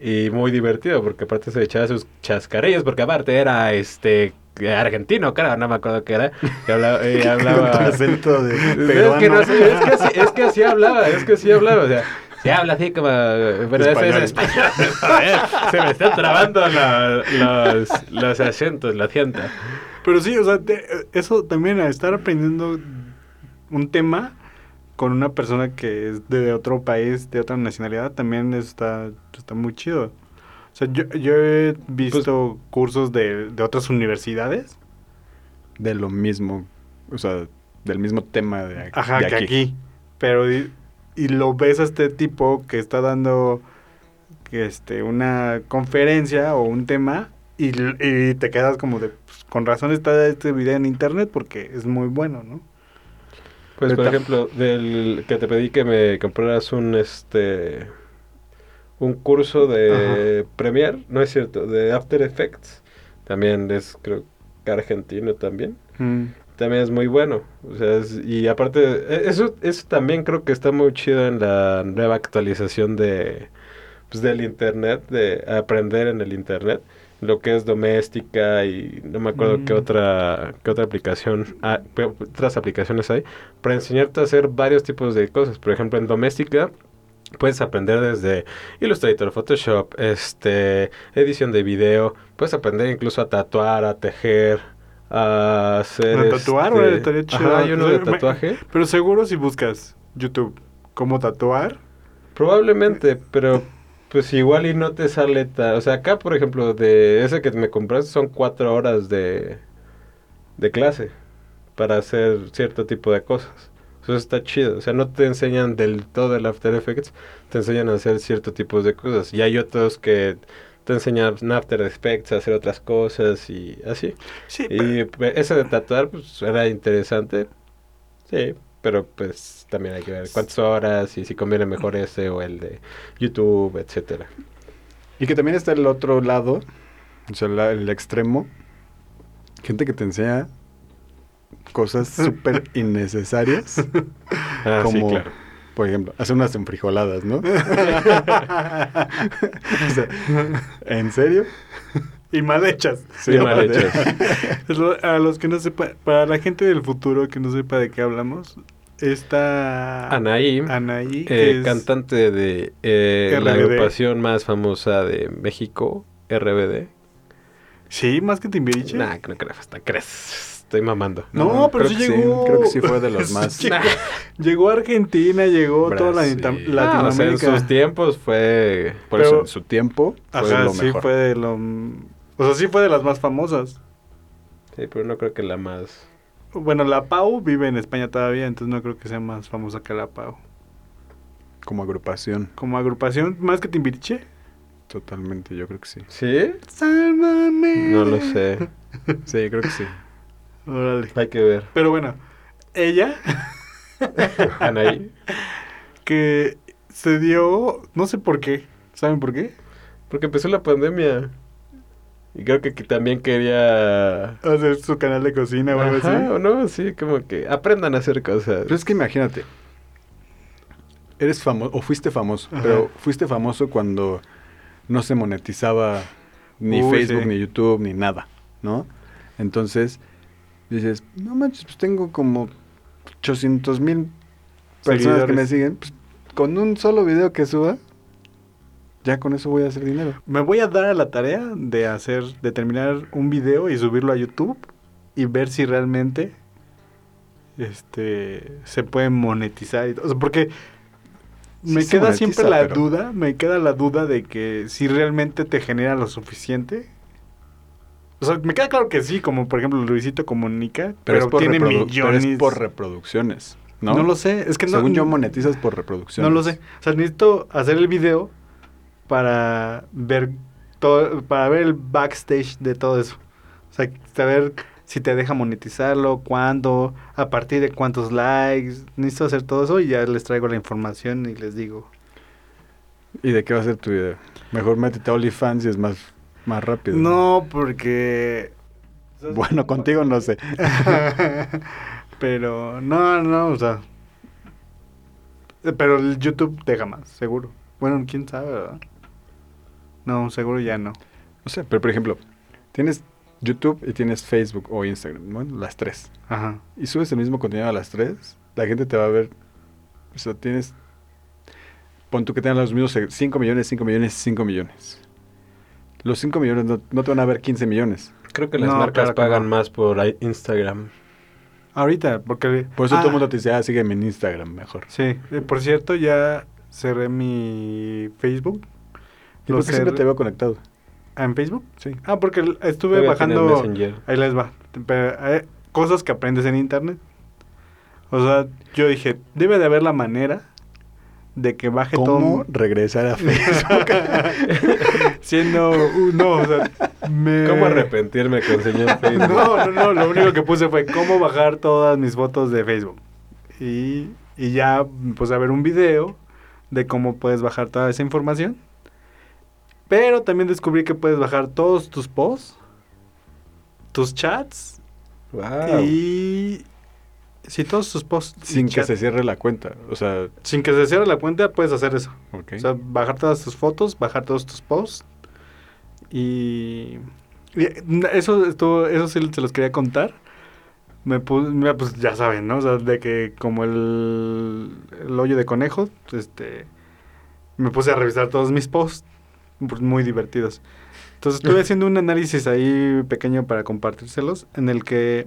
y muy divertido, porque aparte se echaba sus chascarrillos, porque aparte era este argentino, creo, no me acuerdo qué era. Y hablaba, y hablaba- Con tu acento de es peruano. que, no sé, es, que así, es que así hablaba, es que así hablaba, o sea, se habla así como... Pero ese es Español. español. Joder, se me están trabando la- los, los acentos, la cienta. Pero sí, o sea, te- eso también, a estar aprendiendo un tema con una persona que es de otro país, de otra nacionalidad, también está, está muy chido. O sea, yo, yo he visto cursos de, de otras universidades, De lo mismo. O sea, del mismo tema de, ajá, de que aquí, pero y, lo ves a este tipo que está dando que este una conferencia o un tema y, y te quedas como de, pues, con razón está este video en internet porque es muy bueno, ¿no? Pues, por ejemplo, del que te pedí que me compraras un, este... Un curso de Premiere, no es cierto, de After Effects. También es, creo, argentino también. Mm. También es muy bueno. O sea, es- y aparte, e- eso, eso también creo que está muy chido en la nueva actualización de pues, del internet, de aprender en el internet. Lo que es doméstica y no me acuerdo qué Mm. otra qué otra aplicación, ah, qué otras aplicaciones hay para enseñarte a hacer varios tipos de cosas. Por ejemplo, en doméstica puedes aprender desde Illustrator, Photoshop, este, edición de video, puedes aprender incluso a tatuar, a tejer, a hacer ¿A tatuar, este- güey? Estaría chido. Ajá, hay uno de tatuaje. Pero seguro si buscas YouTube cómo tatuar. Probablemente, pero pues igual y no te sale O sea, acá, por ejemplo, de ese que me compraste son cuatro horas de, de clase para hacer cierto tipo de cosas. Eso está chido. O sea, no te enseñan del todo el After Effects, te enseñan a hacer cierto tipo de cosas. Y hay otros que te enseñan en After Effects a hacer otras cosas y así. Sí, Y pues, ese de tatuar, pues era interesante. Sí, pero pues también hay que ver cuántas horas y si conviene mejor ese o el de YouTube, etcétera. Y que también está el otro lado, o sea, la- el extremo. Gente que te enseña cosas súper innecesarias. Ah, como, sí, claro. Por ejemplo, hacer unas enfrijoladas, ¿no? O sea, ¿En serio? y mal hechas. Sí, mal aparte. hechas. A los que no sepa, para la gente del futuro que no sepa de qué hablamos, está Anaí, Anaí, eh, que es- cantante de eh, la agrupación más famosa de México, RBD. Sí, más que Timbiriche. Nah, que no creo, hasta crees. Estoy mamando. No, pero creo sí llegó. creo que sí fue de los más. Llegó, llegó a Argentina, llegó toda la Brasil. Ah, o sea, en Latinoamérica. sus tiempos fue... Por Pero- eso, en su tiempo, fue Ajá, lo sí fue de lo. O sea, sí fue de las más famosas. Sí, pero no creo que la más... Bueno, la Pau vive en España todavía, entonces no creo que sea más famosa que la Pau. Como agrupación, Como agrupación, más que Timbiriche. totalmente, yo creo que sí. ¿Sí? Sálvame. No lo sé. Sí, creo que sí. Órale. Hay que ver. Pero bueno, ella Anaí. que se dio, no sé por qué. ¿Saben por qué? Porque empezó la pandemia. Y creo que, que también quería... Hacer su canal de cocina o algo así. ¿o no? Sí, como que aprendan a hacer cosas. Pero es que imagínate, eres famoso, o fuiste famoso, Ajá. pero fuiste famoso cuando no se monetizaba ni Uy, Facebook, sí. ni YouTube, ni nada, ¿no? Entonces, dices, no manches, pues tengo como 800 mil personas que me Seguidores. siguen, pues con un solo video que suba, ya con eso voy a hacer dinero. Me voy a dar a la tarea de hacer, de terminar un video y subirlo a YouTube y ver si realmente este se puede monetizar. y. O sea, porque me queda monetiza, siempre la pero- duda, me queda la duda de que si realmente te genera lo suficiente. O sea, me queda claro que sí, como por ejemplo Luisito Comunica, pero, tiene reprodu- pero millones. es por reproducciones, ¿no? ¿No? lo sé, es que no. Según yo monetizas por reproducciones. No lo sé. O sea, necesito hacer el video para ver todo, para ver el backstage de todo eso. O sea, saber si te deja monetizarlo, cuándo, a partir de cuántos likes. Necesito hacer todo eso y ya les traigo la información y les digo. ¿Y de qué va a ser tu video? Mejor métete a OnlyFans y es más, más rápido. No, porque... Bueno, contigo no sé. Pero no, no, o sea... Pero el YouTube deja más, seguro. Bueno, quién sabe, ¿verdad? No, seguro ya no. No sé, pero por ejemplo, tienes YouTube y tienes Facebook o Instagram, bueno, las tres. Ajá. Y subes el mismo contenido a las tres, la gente te va a ver. O sea, tienes. Pon tú que tengas los mismos 5 millones, 5 millones, 5 millones. Los 5 millones no, no te van a ver 15 millones. Creo que las No, marcas claro pagan no. más por Instagram. Ahorita, porque... Por eso Ah, todo el mundo te dice, ah, sígueme en Instagram mejor. Sí, eh, por cierto, ya cerré mi Facebook. ¿Y Lo por qué siempre cerré- te veo conectado? Ah, ¿En Facebook? Sí. Ah, porque estuve bajando... Messenger. Ahí les va. Pero, eh, cosas que aprendes en internet. O sea, yo dije, debe de haber la manera de que baje ¿Cómo todo... regresar a Facebook? Siendo... uh, no, o sea, me... ¿Cómo arrepentirme que enseñé en Facebook? No, no, no, lo único que puse fue cómo bajar todas mis fotos de Facebook. Y, y ya pues a ver un video de cómo puedes bajar toda esa información. Pero también descubrí que puedes bajar todos tus posts tus chats Wow. y... Sí, todos tus posts. Sin que chat. se cierre la cuenta. O sea, Sin que se cierre la cuenta, puedes hacer eso. ok. O sea, bajar todas tus fotos, bajar todos tus posts. Y, y eso estuvo, eso sí se los quería contar. Me puse, pues ya saben, ¿no? O sea, de que como el, el hoyo de conejo, este, me puse a revisar todos mis posts, pues, muy divertidos. Entonces estuve haciendo un análisis ahí pequeño para compartírselos, en el que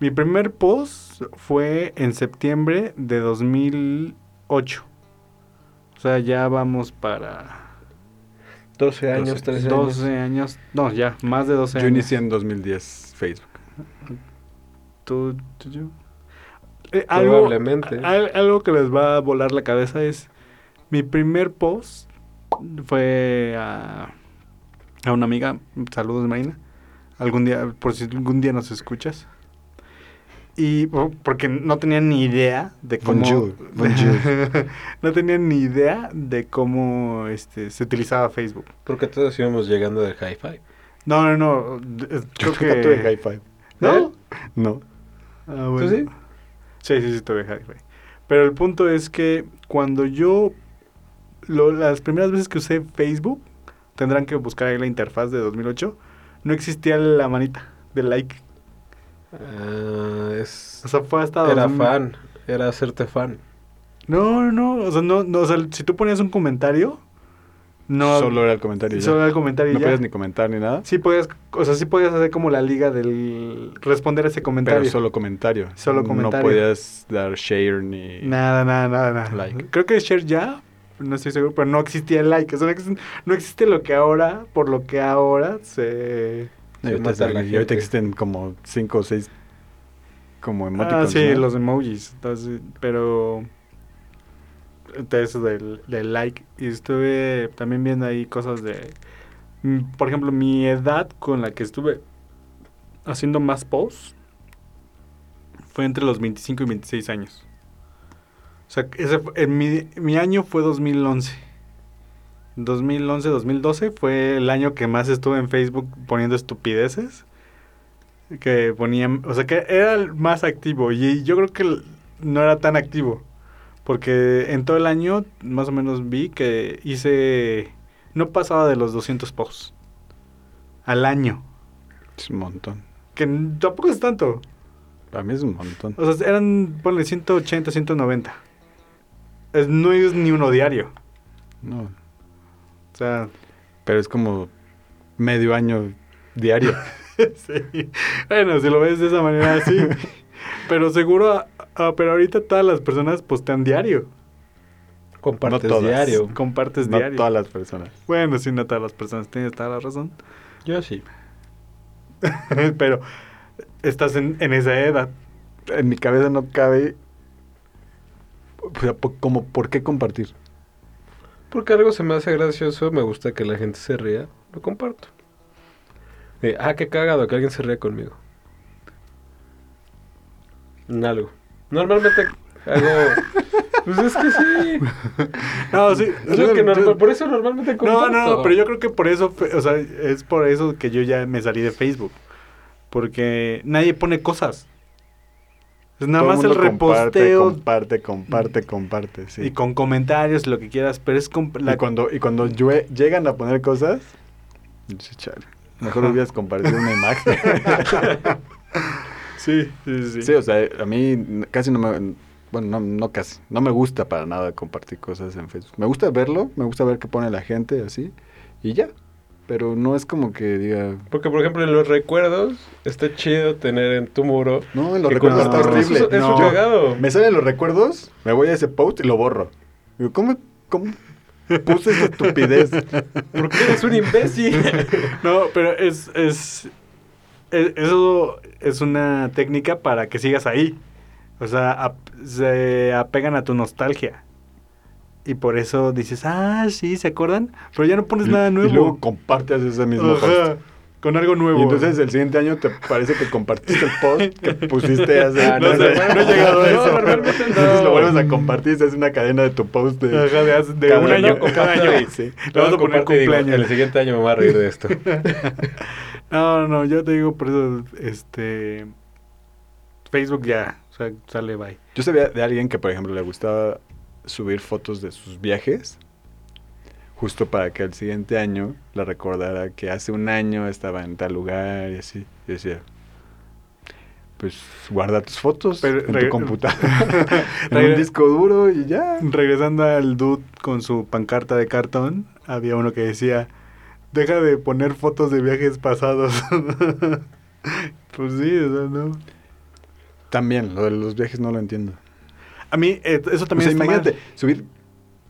mi primer post fue en septiembre de 2008. O sea, ya vamos para 12 años, 12. 13 12 años. años. No, ya, más de 12 Yo años. inicié en 2010 Facebook. ¿Tú, tú, tú? Eh, algo, Probablemente. al- algo que les va a volar la cabeza es... Mi primer post fue a, a una amiga. Saludos, Marina. Algún día, por si algún día nos escuchas. Y oh, porque no tenía ni idea de cómo... Bonjour, bonjour. no tenía ni idea de cómo este, se utilizaba Facebook. Porque todos íbamos llegando del hi-fi. No, no, no. eh, Yo Creo que... nunca tuve hi-fi. ¿No? No. Ah, ¿Tú sí? Sí, sí, sí, tuve hi-fi. Pero el punto es que cuando yo... lo- las primeras veces que usé Facebook, tendrán que buscar ahí la interfaz de 2008, no existía la manita de like. Ah, es... O sea, fue hasta... Era 2000. fan. Era hacerte fan. No, no, no. O sea, no, no, o sea, si tú ponías un comentario, no... Solo era el comentario. ya. Solo era el comentario no ya. podías ni comentar ni nada. Sí podías, o sea, sí podías hacer como la liga del... Responder a ese comentario. Pero solo comentario. Solo comentario. No podías dar share ni. Nada, nada, nada, nada. Like. Creo que share ya, no estoy seguro, pero no existía el like. O sea, no existe, no existe lo que ahora, por lo que ahora se... Y ahorita, mata a la y ahorita gente. existen como cinco o seis como Ah, emoticons. sí, ¿no? los emojis. Entonces, pero... Eso del, del like. Y estuve también viendo ahí cosas de... mm, Por ejemplo, mi edad con la que estuve haciendo más posts fue entre los 25 y 26 años. O sea, ese en mi, mi año fue 2011. 2011, 2012 fue el año que más estuve en Facebook poniendo estupideces. Que ponían, o sea, que era el más activo. Y yo creo que no era tan activo. Porque en todo el año, más o menos vi que hice. No pasaba de los 200 posts. Al año. Es un montón. Que tampoco es tanto. Para mí es un montón. O sea, eran, ponle 180, 190. Es, no es ni uno diario. No. O sea, Pero es como medio año diario. sí. Bueno, si lo ves de esa manera, sí. pero seguro, ah, ah, pero ahorita todas las personas postean diario. Compartes No todas. diario. Compartes no diario. todas las personas. Bueno, sí, no todas las personas. Tienes toda la razón. Yo sí. pero estás en, en esa edad. En mi cabeza no cabe. O sea, como, ¿por qué compartir? Porque algo se me hace gracioso, me gusta que la gente se ría, lo comparto. Eh, ah, qué cagado que alguien se ría conmigo. En algo. Normalmente hago... Pues es que sí. No, sí. Es lo que normal- por eso normalmente No, comparto. no, no, pero yo creo que por eso, o sea, es por eso que yo ya me salí de Facebook. Porque nadie pone cosas. Es nada Todo más el mundo comparte, reposteo Comparte, comparte, comparte, sí. y con comentarios, lo que quieras, pero es la- Y cuando, y cuando llegan a poner cosas, dices, "Chale, mejor Ajá. hubieras compartido una imagen. Sí, sí, sí. sí, o sea, a mí casi no me... Bueno, no, no casi. No me gusta para nada compartir cosas en Facebook. Me gusta verlo, me gusta ver qué pone la gente así, y ya. Pero no es como que diga... Porque, por ejemplo, en los recuerdos está chido tener en tu muro. No, en los recuerdos está horrible. Eso, eso No. cagado. Me salen los recuerdos, me voy a ese post y lo borro. Digo, ¿cómo, cómo puse esa estupidez? Porque eres un imbécil. No, pero es, es, es- Eso es una técnica para que sigas ahí. O sea, ap- se apegan a tu nostalgia. Y por eso dices, ah, sí, ¿se acuerdan? Pero ya no pones nada Y nuevo. luego compartes ese mismo Ajá. post. con algo nuevo. Y entonces el siguiente año te parece que compartiste el post que pusiste hace... Ah, no, sé, no he llegado a eso. No, normalmente no. Entonces lo vuelves a compartir, es una cadena de tu post de... Ajá, de, hace- de Cada un año, cada año. Sí. Le vas a poner y digo, cumpleaños. El siguiente año me voy a reír de esto. No, no, yo te digo por eso, este... Facebook ya, o sea, sale bye. Yo sabía de alguien que, por ejemplo, le gustaba subir fotos de sus viajes, justo para que el siguiente año le recordara que hace un año estaba en tal lugar y así. Y decía, pues guarda tus fotos Pero en tu computadora, en un disco duro y ya. Regresando al dude con su pancarta de cartón, había uno que decía, deja de poner fotos de viajes pasados. pues sí, o sea, no. También, lo de los viajes no lo entiendo. A mí, eh, eso O también sea, está imagínate, mal. subir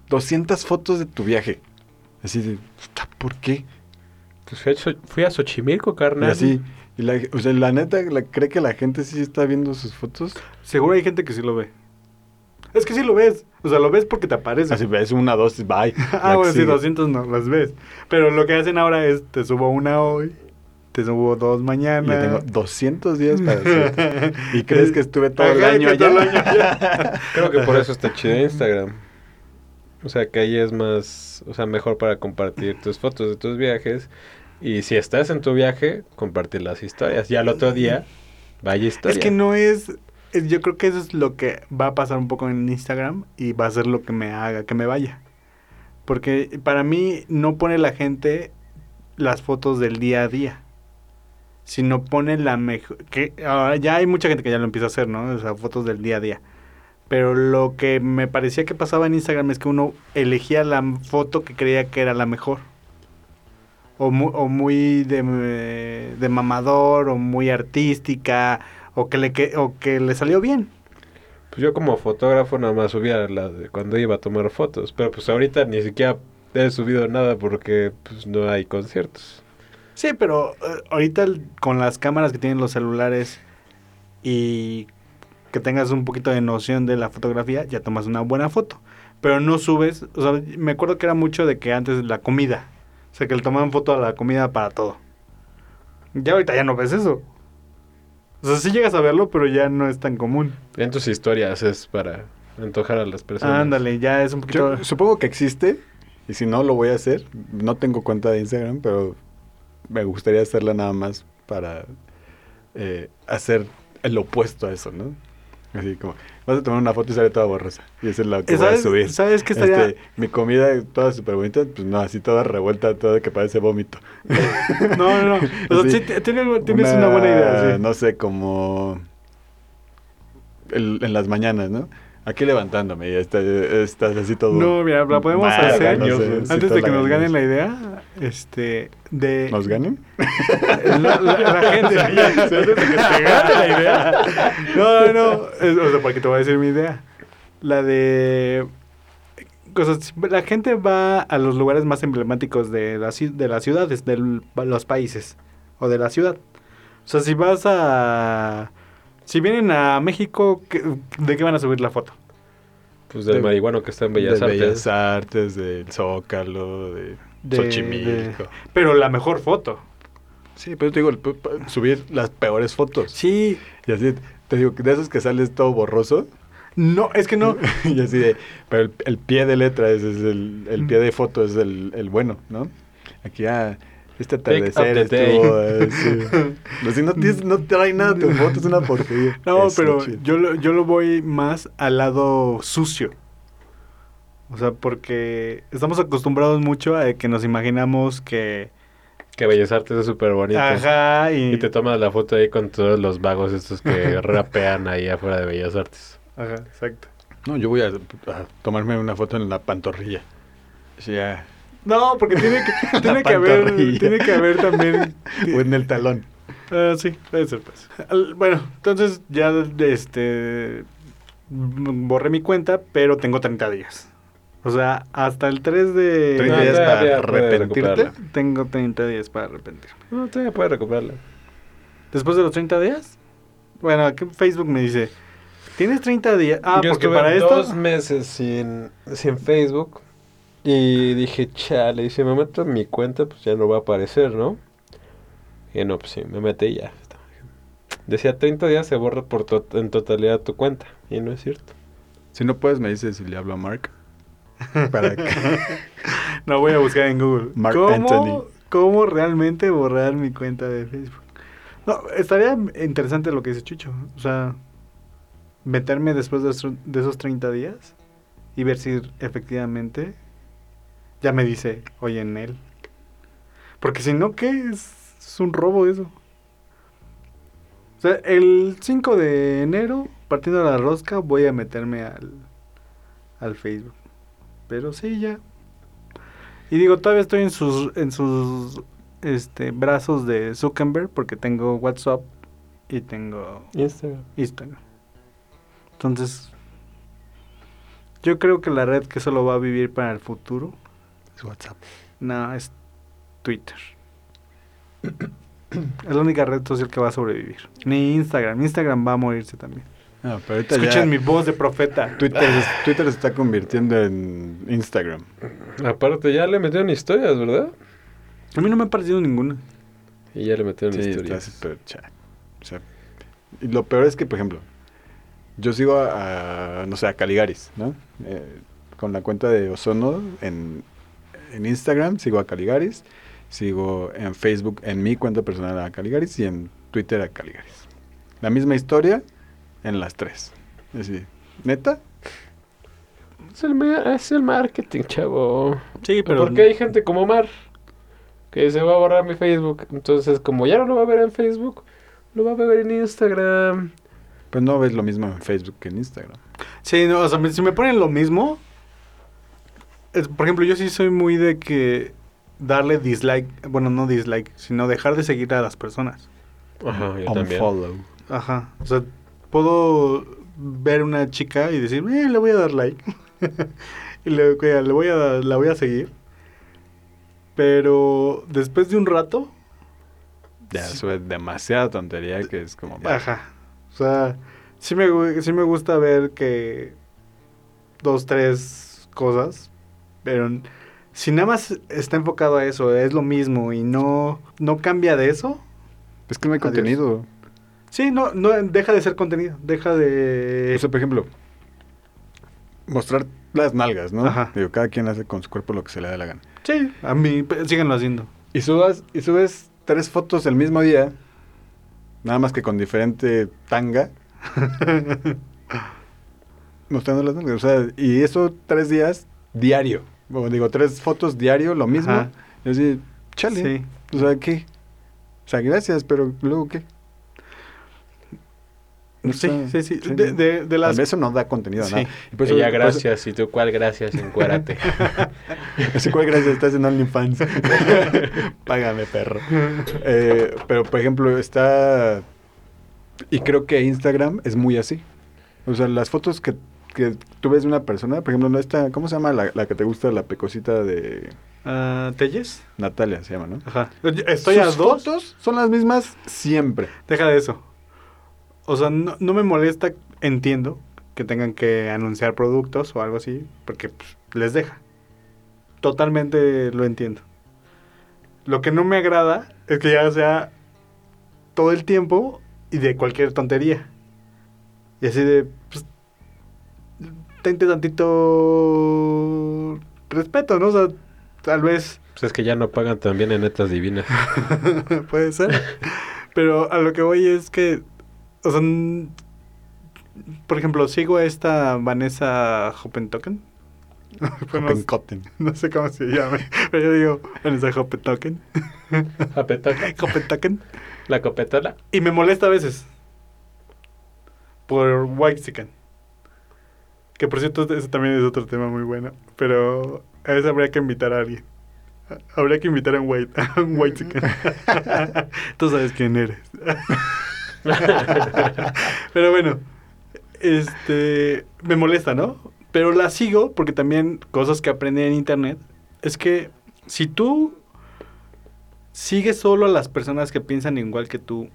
200 fotos de tu viaje. Así de, ¿por qué? Pues fui a, Xo- fui a Xochimilco, Y carnal. así, y la, o sea, la neta, la- ¿cree que la gente sí está viendo sus fotos? Seguro hay gente que sí lo ve. Es que sí lo ves. O sea, lo ves porque te aparece. Así ves una, dos, bye. ah, bueno, sí, sigue. 200 no las ves. Pero lo que hacen ahora es, te subo una hoy, te subo dos mañana. yo tengo 200 días para hacer. ¿Y crees que estuve todo el año allá? Creo que por eso está chido Instagram. O sea, que ahí es más, o sea, mejor para compartir tus fotos de tus viajes. Y si estás en tu viaje, compartir las historias. Y al otro día, vaya historia. Es que no es, es- Yo creo que eso es lo que va a pasar un poco en Instagram y va a ser lo que me haga que me vaya. Porque para mí no pone la gente las fotos del día a día. Sino pone la mejor... Que ahora ya hay mucha gente que ya lo empieza a hacer, ¿no? O sea, fotos del día a día. Pero lo que me parecía que pasaba en Instagram es que uno elegía la foto que creía que era la mejor. O muy, o muy de, de mamador, o muy artística, o que le, que, o que le salió bien. Pues yo como fotógrafo nada más subía la de cuando iba a tomar fotos. Pero pues ahorita ni siquiera he subido nada porque pues no hay conciertos. Sí, pero eh, ahorita el- con las cámaras que tienen los celulares y que tengas un poquito de noción de la fotografía, ya tomas una buena foto. Pero no subes, o sea, me acuerdo que era mucho de que antes la comida, o sea, que le tomaban foto a la comida para todo. Ya ahorita ya no ves eso. O sea, sí llegas a verlo, pero ya no es tan común. En tus historias es para antojar a las personas. Ándale, ya es un poquito... Yo supongo que existe, y si no, lo voy a hacer. No tengo cuenta de Instagram, pero me gustaría hacerla nada más para eh, hacer el opuesto a eso, ¿no? Así como, vas a tomar una foto y sale toda borrosa. Y esa es la que voy a ¿Sabes, subir. ¿Sabes qué estaría...? Este, mi comida toda súper bonita, pues no, así toda revuelta, toda que parece vómito. No, no, no. O sea, Sí. tienes, una, buena idea, sí. No sé, como el- en las mañanas, ¿no? Aquí levantándome y está- estás así todo. No, mira, la podemos mal, hacer no sé, sí, antes de que nos ganen la idea, este, de... ¿Nos ganen? La, la- la gente... antes de que te gane la idea. No, no, no, o sea, porque te voy a decir mi idea. La de... Cosas, la gente va a los lugares más emblemáticos de, ci- de las ciudades, de los países, o de la ciudad. O sea, si vas a... Si vienen a México, ¿qué- ¿de qué van a subir la foto? Pues del De- marihuano que está en Bellas de Artes. Bellas Artes, del Zócalo, de, De- Xochimilco. de- Pero la mejor foto. Sí, pero te digo, subir las peores fotos. Sí, Y así, te digo, de esos que sales todo borroso. no, es que no. y así de, pero el, el pie de letra es, es el, el pie de foto es el, el bueno, ¿no? Aquí ah, este atardecer estuvo, eh, sí. Así no, tienes- no trae nada tu foto, es una porquería. No, pero yo lo, yo lo voy más al lado sucio. O sea, porque estamos acostumbrados mucho a que nos imaginamos que... Que Bellas Artes es súper bonito. Ajá, y... Y te tomas la foto ahí con todos los vagos estos que rapean ahí afuera de Bellas Artes. Ajá, exacto. No, yo voy a, a tomarme una foto en la pantorrilla. Así ya, No, porque tiene que, tiene que haber... Tiene que haber también... o en el talón. Ah, sí, puede ser, pues. Bueno, entonces ya este borré mi cuenta, pero tengo 30 días. O sea, hasta el 3 de 30 No, días para arrepentirte. tengo 30 días para arrepentirme. No, todavía puedes recuperarla. Después de los 30 días, bueno, aquí Facebook me dice, ¿tienes 30 días? Ah, Yo porque para dos esto meses sin, sin Facebook y dije, chale, y si me meto en mi cuenta, pues ya no va a aparecer, ¿no? Y no, pues sí, me metí y ya. Decía 30 días se borra por to- en totalidad tu cuenta. Y no es cierto. Si no puedes, me dices si le hablo a Mark. Para que... No voy a buscar en Google. Mark ¿Cómo, Anthony. ¿Cómo realmente borrar mi cuenta de Facebook? No, estaría interesante lo que dice Chucho. O sea, meterme después de esos, de esos 30 días y ver si efectivamente ya me dice, oye, en él. Porque si no, ¿qué? Es, es un robo eso. O sea, el 5 de enero, partiendo de la rosca, voy a meterme al, al Facebook. Pero sí, ya. Y digo, todavía estoy en sus, en sus este, brazos de Zuckerberg porque tengo WhatsApp y tengo Instagram. Instagram. Entonces, yo creo que la red que solo va a vivir para el futuro, Es WhatsApp. no, es Twitter. es la única red social que va a sobrevivir. Ni Instagram. Instagram va a morirse también. Ah, pero ahorita Escuchen ya mi voz de profeta. Twitter, se- Twitter se está convirtiendo en Instagram. Aparte, ya le metieron historias, ¿verdad? A mí no me ha parecido ninguna. Y ya le metieron Sí, está historias. o sea, y lo peor es que, por ejemplo, yo sigo a, a, no sé, a Caligaris, ¿no? Eh, con la cuenta de Ozono en, en Instagram, sigo a Caligaris, sigo en Facebook, en mi cuenta personal a Caligaris y en Twitter a Caligaris. La misma historia en las tres. Es decir, ¿neta? Es el, ma- es el marketing, chavo. Sí, Pero ¿por qué hay gente como Mar? Que se va a borrar mi Facebook. Entonces, como ya no lo va a ver en Facebook, lo va a ver en Instagram. Pues no ves lo mismo en Facebook que en Instagram. Sí, no, o sea, si me ponen lo mismo, es- por ejemplo, yo sí soy muy de que darle dislike, bueno, no dislike, sino dejar de seguir a las personas. Ajá, yo también. Unfollow. Ajá, o sea, puedo ver una chica y decir, eh, le voy a dar like. y le, le voy a, la voy a seguir. Pero después de un rato, Ya, Sí. eso es demasiada tontería que es como... Ajá. O sea, sí me, sí me gusta ver que dos, tres cosas, pero si nada más está enfocado a eso, es lo mismo y no, no cambia de eso, Es que no hay Adiós. contenido. sí, no, no deja de ser contenido, deja de... O sea, por ejemplo, mostrar las nalgas, ¿no? Ajá. Digo, cada quien hace con su cuerpo lo que se le da la gana. sí, a mí, síganlo haciendo. Y subas, y subes tres fotos el mismo día, nada más que con diferente tanga, mostrando las nalgas. O sea, y eso tres días diario. O digo, tres fotos diario, lo mismo. Ajá. Y así, chale. Sí. O sea, ¿qué? O sea, gracias, pero luego, ¿qué? No Sí, sé. sí, sí. De, de, de las... Eso no da contenido a Sí. nada. Y por eso- Ella, gracias. ¿Y tú cuál gracias? Encuérate. Así cuál gracias, estás en OnlyFans. Págame, perro. Eh, pero, por ejemplo, está... Y creo que Instagram es muy así. O sea, las fotos que, que tú ves de una persona, por ejemplo, no está... ¿Cómo se llama la, la que te gusta, la pecosita de Ah, ¿Telles? Natalia, se llama, ¿no? Ajá. Estoy a Sus dos. fotos son las mismas siempre. Deja de eso. O sea, no, no me molesta, entiendo que tengan que anunciar productos o algo así, porque pues, les deja. Totalmente lo entiendo. Lo que no me agrada es que ya sea todo el tiempo y de cualquier tontería. Y así de, pues, tente tantito respeto, ¿no? O sea, tal vez Pues es que ya no pagan también en netas divinas. Puede ser. Pero a lo que voy es que, o sea, por ejemplo, sigo a esta Vanessa Hoppentoken. Hoppenkotten. no sé cómo se llama, pero yo digo Vanessa Hoppentoken. Apetoca. Hoppentoken. La copetola. Y me molesta a veces. Por Whitezican. Que por cierto, ese también es otro tema muy bueno. Pero a veces habría que invitar a alguien. Habría que invitar a un White, a un Whitezican. Tú sabes quién eres. Pero bueno, este me molesta, ¿no? Pero la sigo porque también cosas que aprendí en internet es que si tú sigues solo a las personas que piensan igual que tú,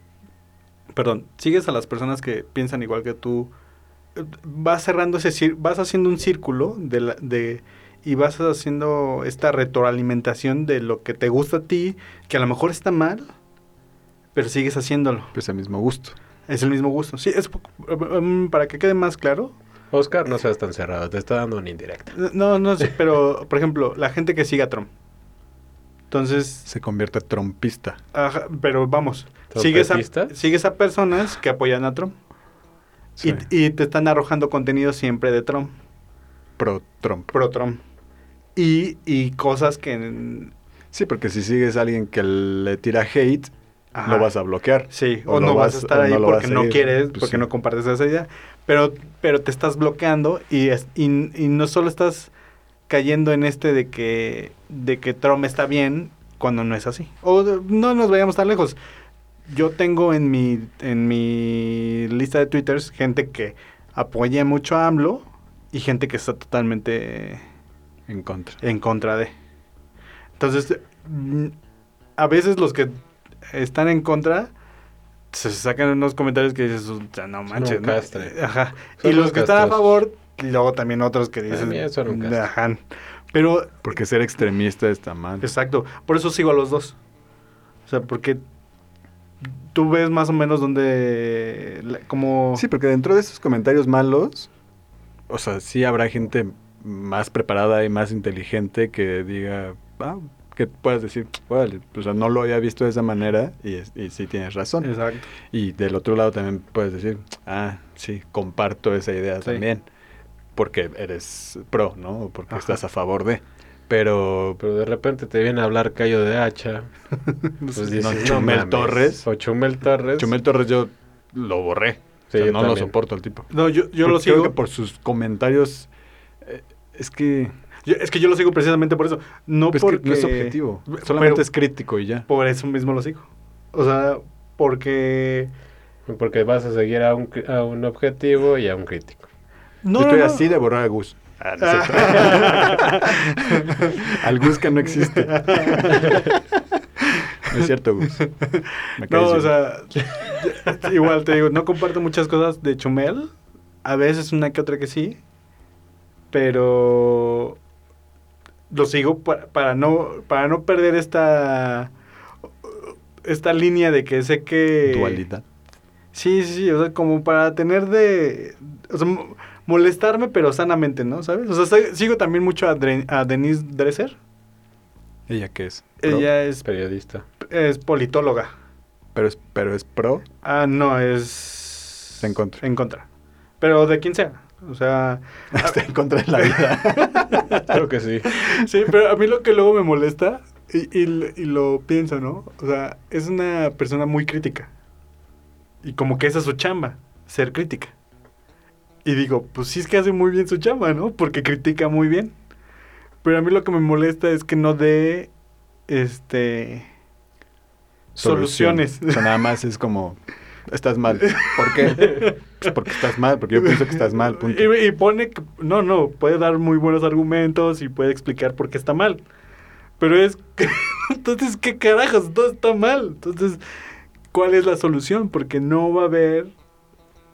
perdón, sigues a las personas que piensan igual que tú, vas cerrando ese cir- vas haciendo un círculo de, la- de y vas haciendo esta retroalimentación de lo que te gusta a ti, que a lo mejor está mal, pero sigues haciéndolo. Pues el mismo gusto. Es el mismo gusto. Sí, es um, para que quede más claro. Oscar, no seas tan cerrado, te está dando una indirecta. No, no sé, pero por ejemplo, la gente que sigue a Trump. Entonces, Se convierte trompista. ajá, pero vamos, sigues a, ¿Trompetista? sigues a personas que apoyan a Trump Sí. y, y te están arrojando contenido siempre de Trump, Pro Trump. pro Trump. Y, y cosas que... Sí, porque si sigues a alguien que le tira hate, ajá, lo vas a bloquear. Sí, o no vas, vas- a estar ahí no porque no quieres, Pues porque sí. no compartes esa idea. Pero, pero te estás bloqueando y, es- y, y no solo estás cayendo en este de que, de que Trump está bien cuando no es así. O no nos vayamos tan lejos. Yo tengo en mi, en mi lista de twitters gente que apoya mucho a AMLO y gente que está totalmente En contra. en contra de. Entonces, a veces los que están en contra se sacan unos comentarios que dices, "O sea, no manches. un ¿no?". Ajá. Son y los que están a favor, y luego también otros que castre. ajá. Pero, Porque ser extremista está mal. exacto, por eso sigo a los dos. O sea, porque tú ves más o menos donde, la- como... Sí, porque dentro de esos comentarios malos, o sea, sí habrá gente más preparada y más inteligente que diga, ah, que puedas decir, o sea, no lo había visto de esa manera y, sí tienes razón. Exacto. Y del otro lado también puedes decir, ah, sí, comparto esa idea Sí. también, porque eres pro, ¿no? O porque Ajá. estás a favor de. Pero, Pero de repente te viene a hablar Cayo de Hacha. Pues no, dices, no Chumel mames. Torres. O Chumel Torres. Chumel Torres yo lo borré. Sí, O sea, yo no lo soporto al tipo. No, yo, yo lo Porque creo sigo... que por sus comentarios, eh, es que... yo- es que yo lo sigo precisamente por eso. No Pues que porque... no es objetivo, Pero- solamente es crítico y ya. Por eso mismo lo sigo. O sea, porque... Porque vas a seguir a un, a un objetivo y a un crítico. No, Yo estoy no, no. así de borrar a Gus. Ah, no es. Al no existe. No es cierto, Gus. Me No, o sea, igual te digo, no comparto muchas cosas de Chumel. A veces una que otra que sí. Pero lo sigo pa- para no para no perder esta esta línea de que sé que Dualidad. Sí, sí, sí, o sea, como para tener de o sea, mo- molestarme pero sanamente, ¿no? ¿Sabes? O sea, sigo también mucho a, Dre- a Denise Dresser. ¿Ella qué es? ¿Pro? Ella es, Periodista. es politóloga. Pero es, pero es pro. Ah, no, es... En contra. En contra. Pero de quien sea. O sea... Está en contra de la vida. Creo que sí. sí, pero a mí lo que luego me molesta, y, y, y lo pienso, ¿no? O sea, es una persona muy crítica. Y como que esa es su chamba, ser crítica. Y digo, pues sí es que hace muy bien su chamba, ¿no? Porque critica muy bien. Pero a mí lo que me molesta es que no dé, este... Soluciones. O sea, nada más es como, estás mal. ¿Por qué? Pues porque estás mal, porque yo pienso que estás mal, punto. Y, y pone que, no, no, puede dar muy buenos argumentos y puede explicar por qué está mal. Pero es, entonces, ¿qué carajos? Todo está mal. Entonces, ¿cuál es la solución? Porque no va a haber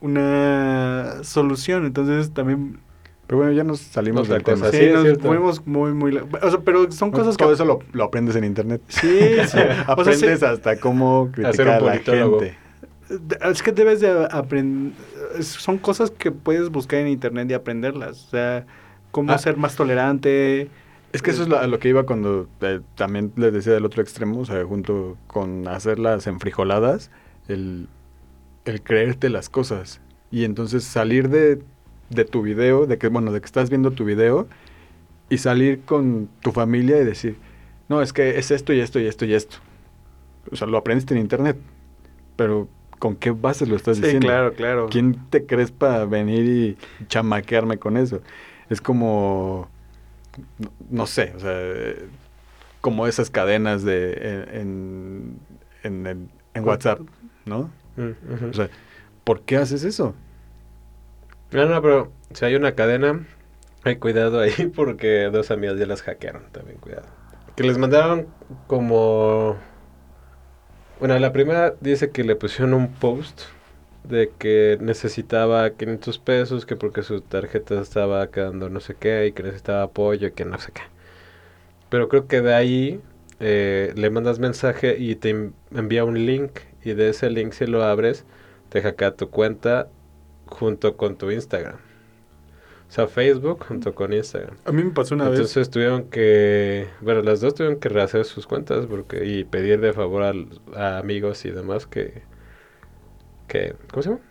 una solución. Entonces, también, Pero bueno, ya nos salimos del tema. cosa, sí, nos fuimos muy, muy... O sea, pero son cosas que... Todo eso lo, lo aprendes en internet. Sí, sí. O sea, Aprendes sí, hasta cómo Hacer criticar un a la gente. es que debes de aprender... Son cosas que puedes buscar en internet y aprenderlas. O sea, cómo Ah. ser más tolerante... Es que eso es lo- a lo que iba cuando eh, también les decía del otro extremo, o sea, junto con hacerlas enfrijoladas, el, el creerte las cosas. Y entonces salir de, de tu video, de que, bueno, de que estás viendo tu video, y salir con tu familia y decir, no, es que es esto y esto y esto y esto. O sea, lo aprendiste en internet, pero ¿con qué bases lo estás Sí, diciendo? claro, claro. ¿Quién te crees para venir y chamaquearme con eso? Es como, no, no sé, o sea, como esas cadenas de en, en, en, en WhatsApp, ¿no? Ujú. O sea, ¿por qué haces eso? No, no, pero si hay una cadena, hay cuidado ahí porque dos amigas ya las hackearon, también cuidado. Que les mandaron como... Bueno, la primera dice que le pusieron un post de que necesitaba 500 pesos, que porque su tarjeta estaba quedando no sé qué y que necesitaba apoyo y que no sé qué. Pero creo que de ahí eh, le mandas mensaje y te en- envía un link y de ese link si lo abres, te hackea tu cuenta junto con tu Instagram. O sea, Facebook junto con Instagram. A mí me pasó una vez. Entonces tuvieron que, bueno, las dos tuvieron que rehacer sus cuentas porque y pedir de favor a, amigos y demás que, que, ¿cómo se llama?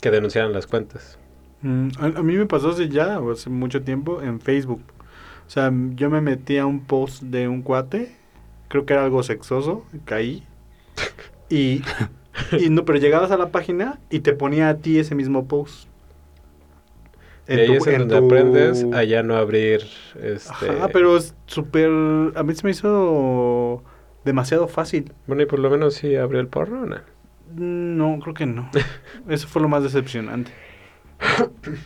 Que denunciaran las cuentas. Mm, a, a mí me pasó hace ya, hace mucho tiempo, en Facebook. O sea, yo me metí a un post de un cuate, creo que era algo sexoso, caí. Y, y no, pero llegabas a la página y te ponía a ti ese mismo post. y ahí es en donde tu- aprendes a ya no abrir, este... Ajá, pero es súper... A mí se me hizo demasiado fácil. Bueno, y por lo menos sí abrió el porno, ¿no? No, creo que no. Eso fue lo más decepcionante.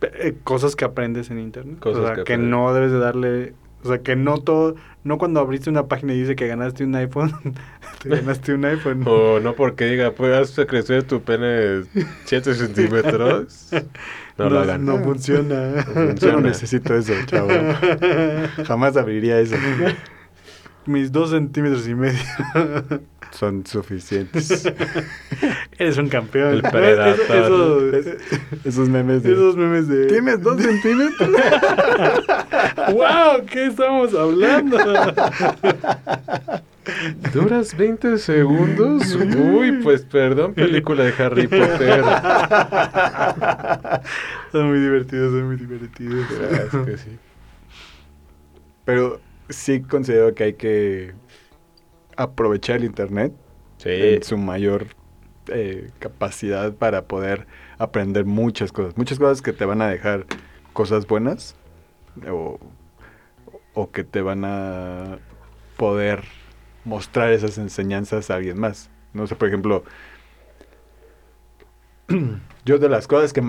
Eh, Cosas que aprendes en internet. Cosas o sea, que no debes de darle... O sea, que no todo... No cuando abriste una página y dice que ganaste un iPhone, te ganaste un iPhone. O no porque diga, pues has crecido tu pene 7 centímetros. No, lo hagan. no funciona. Yo no Funciona. necesito eso, chavo. Jamás abriría eso. Mis dos centímetros y medio. Son suficientes. Eres un campeón. El Predator. Eso- eso- Esos memes de... esos memes de... ¿Tienes dos centímetros? ¡Wow! ¿Qué estamos hablando? ¿Duras 20 segundos? Uy, pues perdón, película de Harry Potter. son muy divertidos, son muy divertidos. Es que sí. Pero sí considero que hay que aprovechar el internet Sí. en su mayor eh, capacidad para poder aprender muchas cosas. Muchas cosas que te van a dejar cosas buenas o, o que te van a poder mostrar esas enseñanzas a alguien más. No sé, por ejemplo, yo de las cosas que,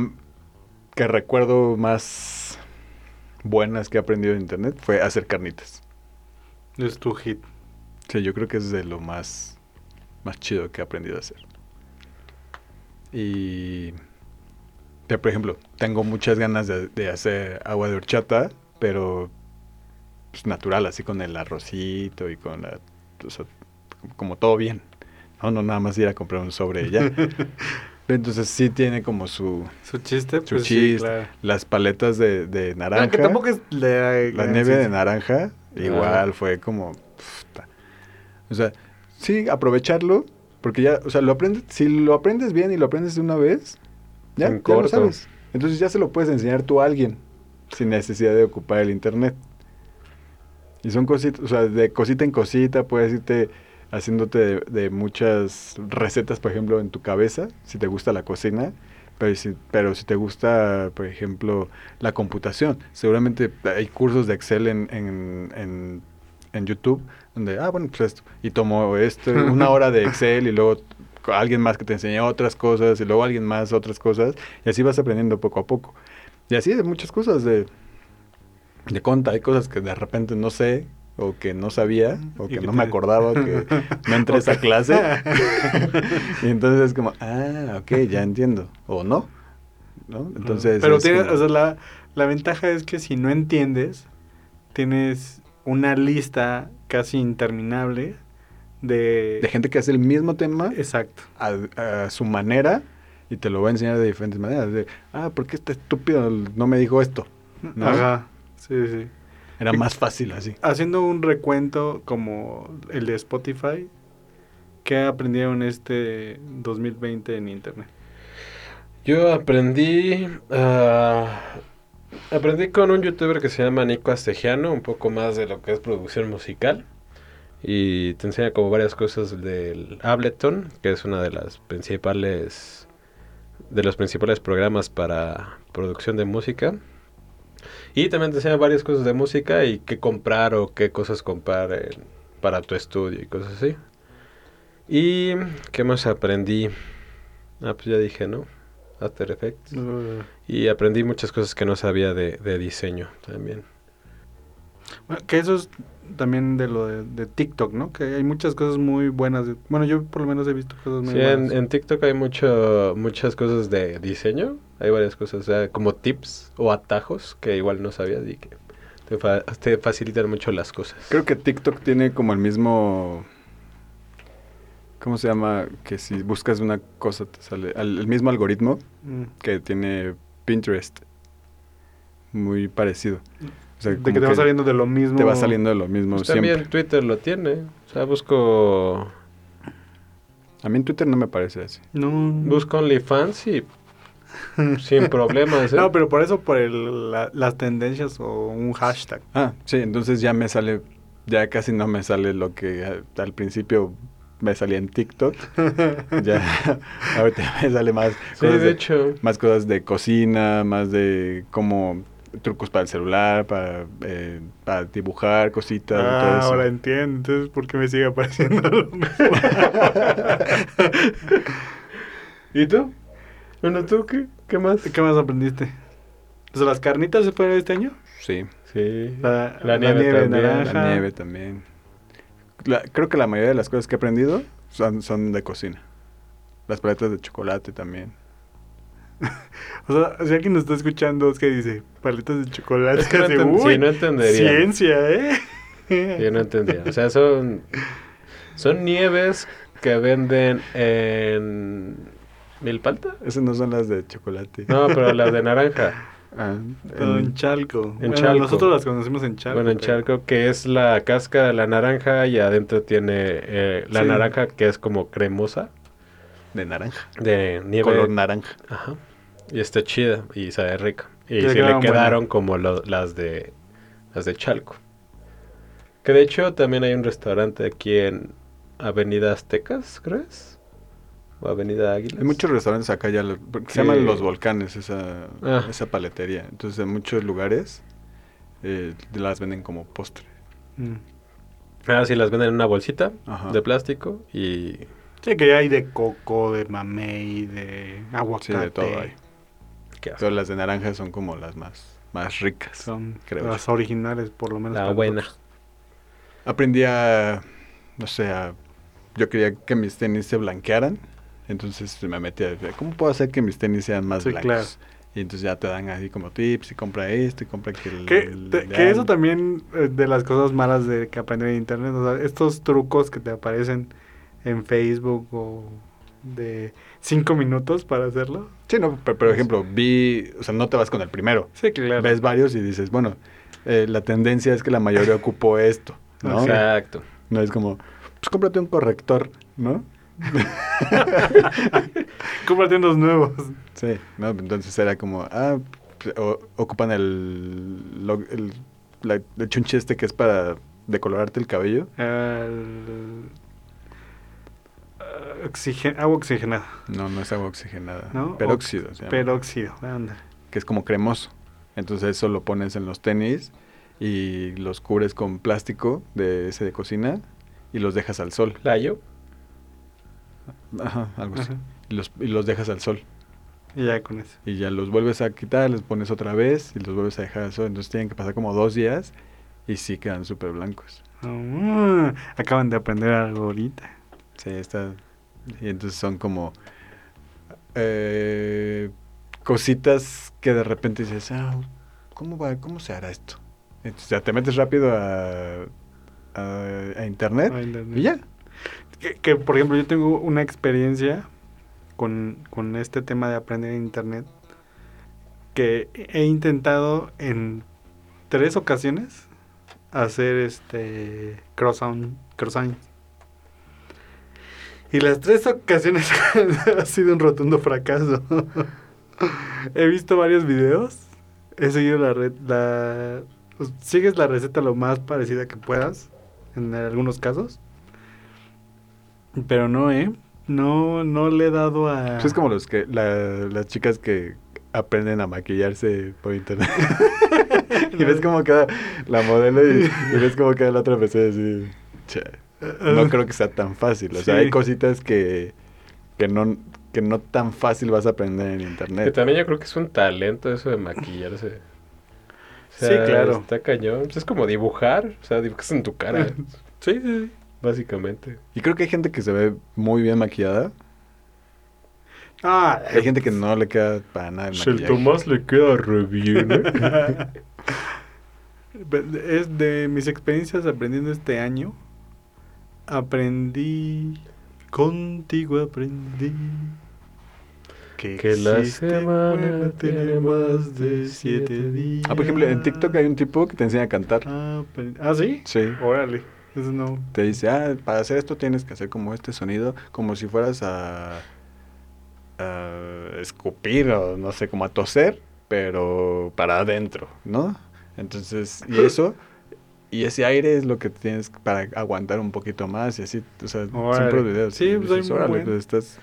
que recuerdo más buenas que he aprendido en internet fue hacer carnitas. Es tu hit. Sí, yo creo que es de lo más, más chido que he aprendido a hacer. Y, pero, por ejemplo, tengo muchas ganas de, de hacer agua de horchata, pero pues, natural, así con el arrocito y con la, o sea, como todo bien. No, no nada más ir a comprar un sobre y ya. Entonces sí tiene como su, Su chiste, su pues sí, chiste, claro. las paletas de, de naranja. No, que tampoco es la, La nieve de naranja, igual Ah. fue como. puta. O sea, sí, aprovecharlo, porque ya, o sea, lo aprendes, si lo aprendes bien y lo aprendes de una vez, ya, En ya lo sabes. Entonces ya se lo puedes enseñar tú a alguien, sin necesidad de ocupar el internet. Y son cositas, o sea, de cosita en cosita, puedes irte haciéndote de, de muchas recetas, por ejemplo, en tu cabeza, si te gusta la cocina. Pero si, pero si te gusta, por ejemplo, la computación, seguramente hay cursos de Excel en, en, en, en YouTube donde, ah, bueno, pues esto, y tomo esto, una hora de Excel y luego alguien más que te enseña otras cosas y luego alguien más otras cosas y así vas aprendiendo poco a poco. Y así de muchas cosas de, de conta, hay cosas que de repente no sé o que no sabía o que que no te- me acordaba que no entré a esa clase. y entonces es como, ah, ok, ya entiendo. O no. ¿no? Entonces. Pero es tiene, como- o sea, la, la ventaja es que si no entiendes, tienes una lista casi interminable de... de gente que hace el mismo tema Exacto. a, a su manera y te lo va a enseñar de diferentes maneras. De, ah, ¿por qué este estúpido no me dijo esto? ¿No? Ajá. Sí, sí. Era más fácil así. Haciendo un recuento como el de Spotify, ¿qué aprendieron este 2020 en internet? Yo aprendí. ah, aprendí con un youtuber que se llama Nico Astegiano, un poco más de lo que es producción musical. Y te enseña como varias cosas del Ableton, que es una de las principales. de los principales programas para producción de música. Y también te enseña varias cosas de música y qué comprar o qué cosas comprar en- para tu estudio y cosas así. ¿Y qué más aprendí? Ah, pues ya dije, ¿no? After Effects. Uh, Y aprendí muchas cosas que no sabía de, de diseño también. bueno, que eso es también de lo de, de TikTok, ¿no? Que hay muchas cosas muy buenas. de- bueno, yo por lo menos he visto cosas muy Sí, buenas. en, en TikTok hay mucho, muchas cosas de diseño. Hay varias cosas, o sea, como tips o atajos que igual no sabías y que te, fa- te facilitan mucho las cosas. Creo que TikTok tiene como el mismo ¿Cómo se llama? Que si buscas una cosa te sale... al- el mismo algoritmo Mm. que tiene Pinterest. Muy parecido. O sea, de que te va saliendo de lo mismo. te va saliendo de lo mismo Pues siempre. también Twitter lo tiene. O sea, busco, A mí en Twitter no me parece así. No. busco OnlyFans y sin problemas. ¿eh? No, pero por eso, por el- la- las tendencias o un hashtag. Ah, sí, entonces ya me sale, ya casi no me sale lo que al principio me salía en TikTok. ya, ahorita me sale más Sí, cosas, de hecho. más cosas de cocina, más de como trucos para el celular, para, eh, para dibujar cositas y todo Ah, eso. ahora entiendo. Entonces, ¿por qué me sigue apareciendo lo mismo? ¿Y tú? Bueno, ¿tú qué? ¿Qué más? ¿Qué más aprendiste? ¿Las carnitas se pueden este año? Sí, Sí. La, La nieve también, naranja. la nieve también. La- creo que la mayoría de las cosas que he aprendido son, son de cocina. Las paletas de chocolate también. O sea, si alguien nos está escuchando, es que dice paletas de chocolate. Es que no, así, enten- uy, sí, no entendería. Ciencia, ¿eh? Yo no entendía. O sea, son, son nieves que venden en Milpalta. Esas no son las de chocolate. No, pero las de naranja. Ah, en en- Chalco. en Bueno, Chalco. Nosotros las conocemos en Chalco. bueno, en Chalco, que es la cáscara de la naranja y adentro tiene eh, la Sí. naranja que es como cremosa de naranja. de nieve. Color naranja. Ajá. Y está chida y sabe rica. Y Que le sí le quedaron como lo- las de las de Chalco. Que de hecho también hay un restaurante aquí en Avenida Aztecas, ¿crees? O Avenida Águilas. Hay muchos restaurantes acá ya, porque se Que- llaman Los Volcanes, esa, Ah. esa paletería. Entonces, en muchos lugares eh, las venden como postre. Mm. Ah, sí, las venden en una bolsita Ajá. de plástico y Sí, que ya hay de coco, de mamey, de aguacate. Sí, de todo hay. Pero las de naranja son como las más, más ricas. Son creo las yo. originales, por lo menos. La buena. Aprendí a, no sé, a- yo quería que mis tenis se blanquearan. Entonces me metí a, ¿cómo puedo hacer que mis tenis sean más Sí, blancos? claro. Y entonces ya te dan así como tips y compra esto y compra que el... Que, el te- de que eso también eh, de las cosas malas de que aprendí en internet, o sea, estos trucos que te aparecen en Facebook o de cinco minutos para hacerlo. Sí, no, pero por ejemplo, vi, o sea, no te vas con el primero. Sí, claro. Ves varios y dices, bueno, eh, la tendencia es que la mayoría ocupó esto, ¿no? Exacto. No es como, pues cómprate un corrector, ¿no? Cómprate unos nuevos. Sí, ¿no? Entonces era como, ah, pues, o- ocupan el, lo- el, la- el chunche este que es para decolorarte el cabello. El- oxigen- agua oxigenada, No, no es agua oxigenada. ¿no? Peróxido, llama, Peróxido, anda. que es como cremoso. Entonces eso lo pones en los tenis y los cubres con plástico de ese de cocina y los dejas al sol. Layo. Ajá, algo así. Y los, y los dejas al sol. Y ya con eso. Y ya los vuelves a quitar, los pones otra vez y los vuelves a dejar al sol. Entonces tienen que pasar como dos días y sí quedan súper blancos. Ah, acaban de aprender algo ahorita. Sí, está. Y entonces son como eh, cositas que de repente dices, ah, ¿cómo, va, ¿cómo se hará esto? Entonces ya te metes rápido a, a, a internet A internet. y ya. Que, por ejemplo, yo tengo una experiencia con, con este tema de aprender en internet que he intentado en tres ocasiones hacer este croissant, croissant. Y las tres ocasiones ha sido un rotundo fracaso. he visto varios videos, he seguido la red, la sigues la receta lo más parecida que puedas en algunos casos. Pero no, ¿eh? No, no le he dado a... Pues es como los que, la- las chicas que aprenden a maquillarse por internet. y ves cómo queda la modelo y, y ves cómo queda la otra persona así. "Che, No creo que sea tan fácil. O sea, Sí. hay cositas que, que, no, que no tan fácil vas a aprender en Que internet. también yo creo que es un talento eso de maquillarse. O Sí, claro. Está cañón. Pues es como dibujar. O sea, dibujas en tu cara. Sí, sí, sí. Básicamente. Y creo que hay gente que se ve muy bien maquillada. Ah, Hay gente que no le queda para nada el Si el maquillaje. Tomás le queda re bien, ¿eh? es de mis experiencias aprendiendo este año. Aprendí Contigo aprendí que, Que la semana tiene más de siete días. Ah, por ejemplo, en TikTok hay un tipo que te enseña a cantar. Ah, ¿ah, sí? Sí. Órale. Eso no. Te dice, ah, para hacer esto tienes que hacer como este sonido, como si fueras a, a escupir o no sé, como a toser, pero para adentro, ¿no? Entonces, y eso, y ese aire es lo que tienes para aguantar un poquito más y así, o sea, Órale. siempre videos. Sí, pues, hay dices, órale, pues estás...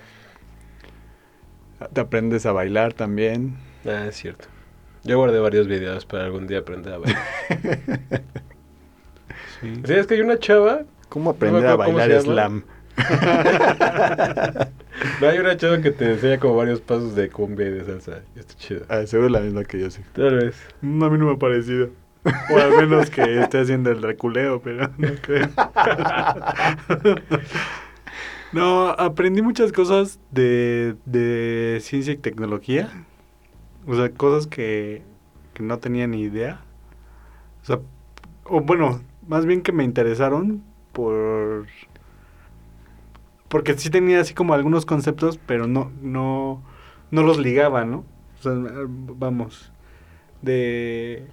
Te aprendes a bailar también. Ah, es cierto. Yo guardé varios videos para algún día aprender a bailar. Sí. Sí, es que hay una chava. ¿Cómo aprender a bailar slam? No, hay una chava que te enseña como varios pasos de cumbia y de salsa. Y está chido. Ah, seguro la misma que yo sí. Tal vez. Mm, A mí no me ha parecido. O al menos que esté haciendo el reculeo, pero no creo. No, aprendí muchas cosas de, de ciencia y tecnología. O sea, cosas que, que no tenía ni idea. O sea, o bueno, más bien que me interesaron por... Porque sí tenía así como algunos conceptos, pero no, no, no los ligaba, ¿no? O sea, vamos, de...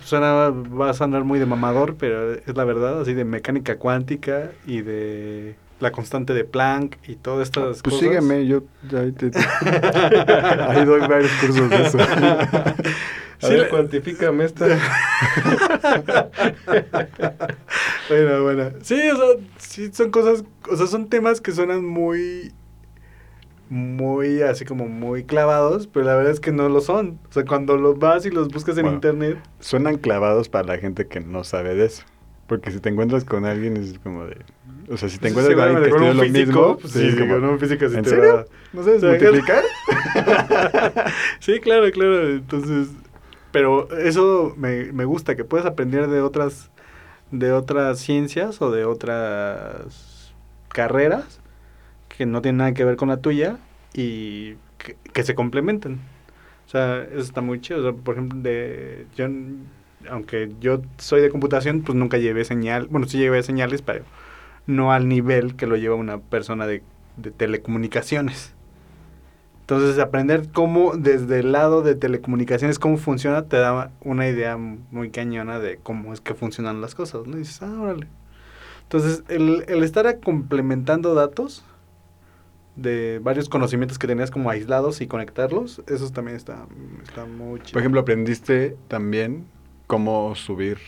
Suena, va a sonar muy de mamador, pero es la verdad, así de mecánica cuántica y de la constante de Planck y todas estas Pues cosas. sígueme, yo ahí, te- ahí doy varios cursos de eso. A Sí, ver, cuantifícame esta. Bueno, bueno. Sí, o sea, sí son cosas, o sea, son temas que suenan muy, muy así como muy clavados, pero la verdad es que no lo son. O sea, cuando los vas y los buscas en Bueno. internet, Suenan clavados para la gente que no sabe de eso. Porque si te encuentras con alguien es como de... O sea, si te encuentras con alguien que estudia lo mismo... pues sí, como, con un físico ¿En serio? va- ¿No sabes multiplicar? Sí, claro, claro. Entonces, pero eso me, me gusta, que puedes aprender de otras, de otras ciencias o de otras carreras que no tienen nada que ver con la tuya y que, que se complementen. O sea, eso está muy chido. O sea, por ejemplo, de, yo, aunque yo soy de computación, pues nunca llevé señal. Bueno, sí llevé señales, pero no al nivel que lo lleva una persona de, de telecomunicaciones. Entonces, aprender cómo, desde el lado de telecomunicaciones, cómo funciona, te da una idea muy cañona de cómo es que funcionan las cosas, ¿no? Y dices, ah, órale. Entonces, el, el estar complementando datos de varios conocimientos que tenías como aislados y conectarlos, eso también está, está muy chido. Por ejemplo, aprendiste también cómo subir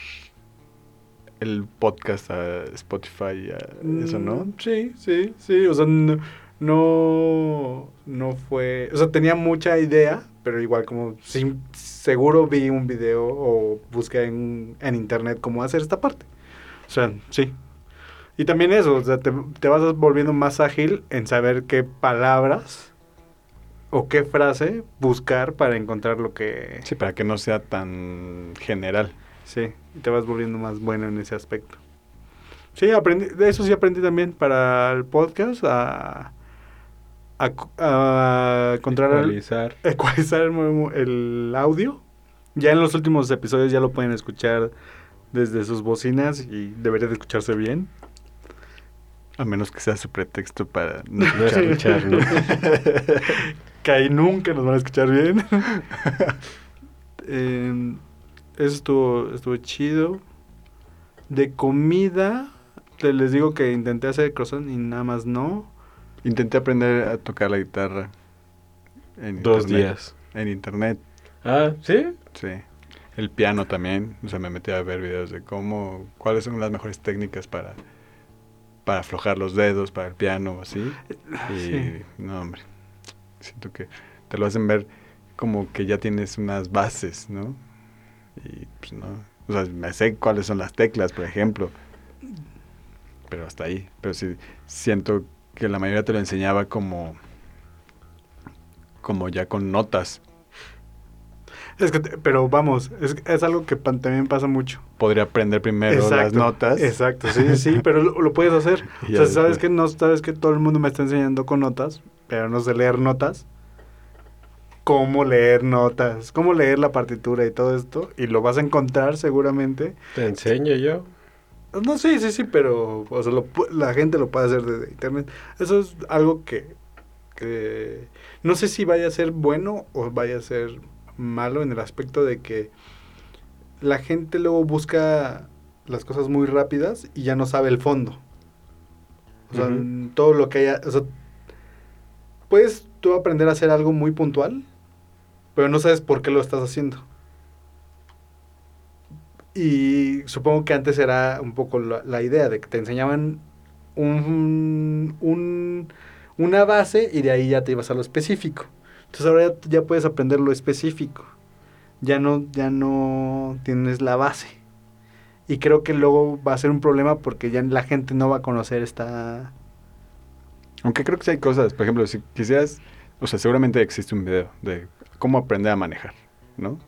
el podcast a Spotify, a eso, ¿no? Mm, Sí, sí, sí. O sea, no, no, no fue... O sea, tenía mucha idea, pero igual como sí, seguro vi un video o busqué en, en internet cómo hacer esta parte. O sea, sí. Y también eso, o sea, te, te vas volviendo más ágil en saber qué palabras o qué frase buscar para encontrar lo que... Sí, para que no sea tan general. Sí, y te vas volviendo más bueno en ese aspecto. Sí, aprendí, de eso sí aprendí también para el podcast a, a, a Ecualizar. ecualizar el, audio. Ya en los últimos episodios ya lo pueden escuchar desde sus bocinas y debería de escucharse bien. A menos que sea su pretexto para no No escuchar. escucharnos. que ahí nunca nos van a escuchar bien. Em, eso estuvo, estuvo chido. De comida, te- les digo que intenté hacer croissant y nada más no. Intenté aprender a tocar la guitarra. En Dos internet. días. En internet, Ah, ¿sí? sí. El piano también. O sea, me metí a ver videos de cómo, cuáles son las mejores técnicas para, para aflojar los dedos para el piano o así. Y Sí. no, hombre. Siento que te lo hacen ver como que ya tienes unas bases, ¿no? Y pues no. O sea, me sé cuáles son las teclas, por ejemplo. Pero hasta ahí. Pero sí, siento que la mayoría te lo enseñaba como. como ya con notas. Es que, te- pero vamos, es, es algo que pan- también pasa mucho. Podría aprender primero las notas. Exacto, sí, sí, pero lo, lo puedes hacer. O sea, sabes que no sabes que todo el mundo me está enseñando con notas, pero no sé leer notas. Cómo leer notas, cómo leer la partitura y todo esto, y lo vas a encontrar seguramente. Te enseño yo. No, sí, sí, sí, pero o sea, lo la gente lo puede hacer desde internet. Eso es algo que, que no sé si vaya a ser bueno o vaya a ser malo en el aspecto de que la gente luego busca las cosas muy rápidas y ya no sabe el fondo. O sea, todo lo que haya, o sea, puedes tú aprender a hacer algo muy puntual, pero no sabes por qué lo estás haciendo. Y supongo que antes era un poco la, idea de que te enseñaban un, un- una base y de ahí ya te ibas a lo específico. Entonces ahora ya, puedes aprender lo específico. Ya no, ya no tienes la base. Y creo que luego va a ser un problema porque ya la gente no va a conocer esta... Aunque creo que hay cosas, por ejemplo, si quisieras, o sea, seguramente existe un video de cómo aprender a manejar, ¿no?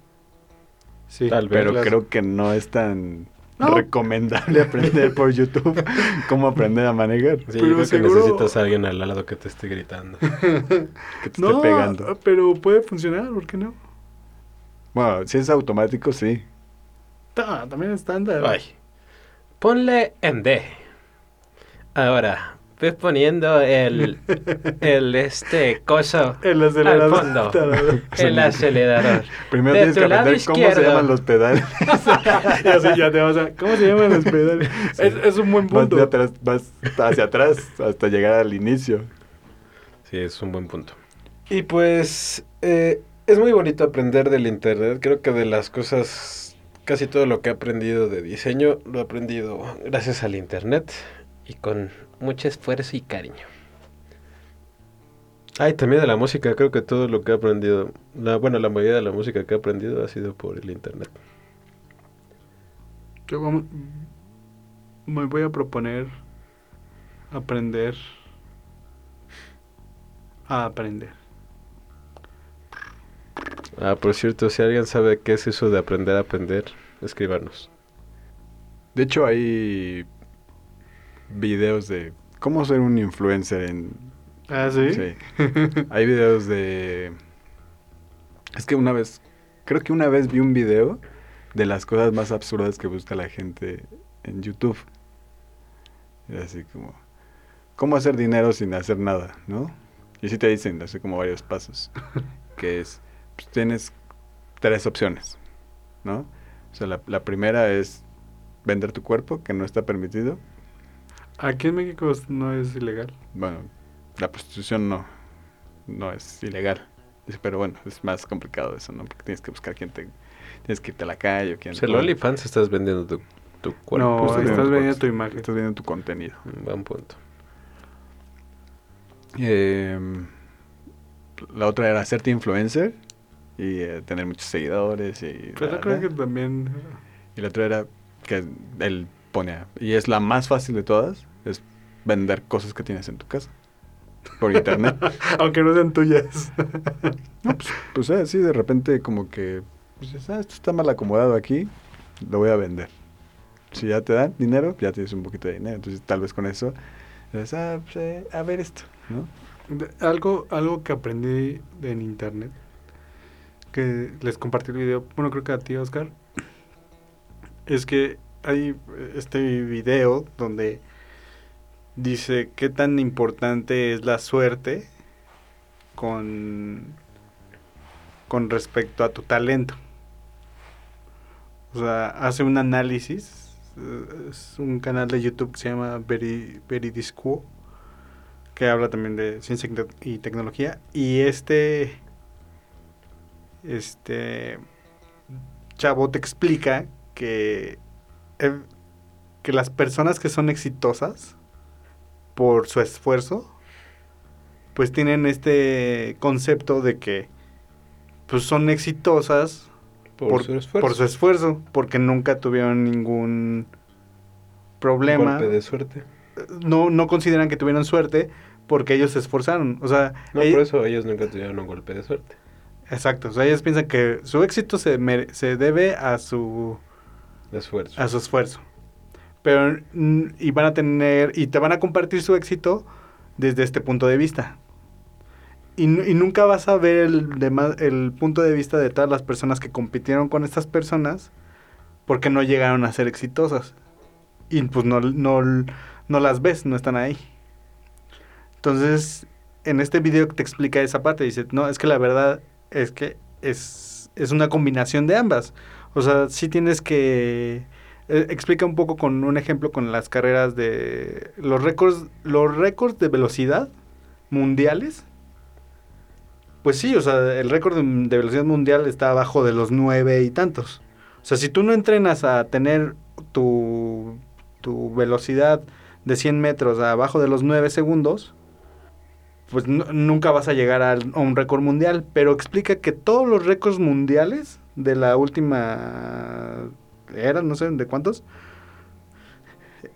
Sí, Tal vez. Pero creo que no es tan No. recomendable aprender por YouTube cómo aprender a manejar. Sí, Pero yo creo seguro- que necesitas a alguien al lado que te esté gritando. Que te No, esté pegando. pero puede funcionar, ¿por qué no? Bueno, si es automático, sí. Ta- también estándar. Ay. Ponle en D. Ahora, ves poniendo el, el este coso, El acelerador. Al fondo. El acelerador. Primero De tienes que aprender cómo se llaman los pedales. ya, sé, ya te vas a... ¿Cómo se llaman los pedales? Es, es un buen Vas, punto. de atrás- vas hacia atrás hasta llegar al inicio. Sí, es un buen punto. Y pues eh, es muy bonito aprender del internet. Creo que de las cosas, casi todo lo que he aprendido de diseño, lo he aprendido gracias al internet y con mucho esfuerzo y cariño. Ay, también de la música, creo que todo lo que he aprendido, la, bueno, la mayoría de la música que he aprendido ha sido por el internet. Yo vamos- me voy a proponer aprender a aprender. Ah, por cierto, si alguien sabe qué es eso de aprender a aprender, escríbanos. De hecho, hay videos de cómo ser un influencer en... ¿Ah, sí? Sí. Hay videos de... Es que una vez, creo que una vez vi un video de las cosas más absurdas que busca la gente en YouTube. Y así como, ¿cómo hacer dinero sin hacer nada? ¿No? Y sí te dicen, así como varios pasos. que es, pues, tienes tres opciones, ¿no? O sea, la, la primera es vender tu cuerpo, que no está permitido. Aquí en México no es ilegal. Bueno, la prostitución no, no es ilegal. Pero bueno, es más complicado eso, ¿no? Porque tienes que buscar quién te... Tienes que irte a la calle o quién... Pues el OnlyFans estás vendiendo tu, tu cuerpo. no, estás vendiendo tu imagen. Estás viendo tu contenido. Un Buen punto. Eh, la otra era hacerte influencer y eh, tener muchos seguidores y... Pero bla, creo que también... Y la otra era que él Y es la más fácil de todas, es vender cosas que tienes en tu casa. Por internet. Aunque no sean tuyas. No, pues, pues ah, sí, de repente como que, pues, ah, esto está mal acomodado aquí, lo voy a vender. Si ya te dan dinero, ya tienes un poquito de dinero. Entonces tal vez con eso, dices, ah, pues, eh, a ver esto, ¿no? De- Algo, algo que aprendí en internet, que les compartí el video, bueno, creo que a ti, Oscar, es que hay este video donde dice qué tan importante es la suerte con, con respecto a tu talento. O sea, hace un análisis, eh, es un canal de YouTube que se llama Veri- Veridisquo, que habla también de ciencia y tecnología. Y este, este chavo te explica que, eh, que las personas que son exitosas por su esfuerzo, pues tienen este concepto de que pues son exitosas Por, su esfuerzo. por su esfuerzo, porque nunca tuvieron ningún problema. Golpe de suerte. No, no consideran que tuvieron suerte porque ellos se esforzaron. O sea, No, por eso ellos nunca tuvieron un golpe de suerte. exacto. O sea, ellos piensan que su éxito se, mere- se debe a su, De esfuerzo. a su esfuerzo. Pero, mm, y van a tener, y te van a compartir su éxito desde este punto de vista. Y, nu- y nunca vas a ver el, dema- el punto de vista de todas las personas que compitieron con estas personas porque no llegaron a ser exitosas. y pues no, no, no las ves, no están ahí. Entonces, en este video te explica esa parte, dice, no, es que la verdad es que es, es una combinación de ambas. O sea, sí tienes que... eh, explica un poco con un ejemplo con las carreras de los récords los récords de velocidad mundiales. Pues sí o sea el récord de, velocidad mundial está abajo de los nueve y tantos. O sea si tú no entrenas a tener tu, tu velocidad de 100 metros abajo de los 9 segundos pues nu- nunca vas a llegar al- a un récord mundial. Pero explica que todos los récords mundiales de la última era no sé de cuántos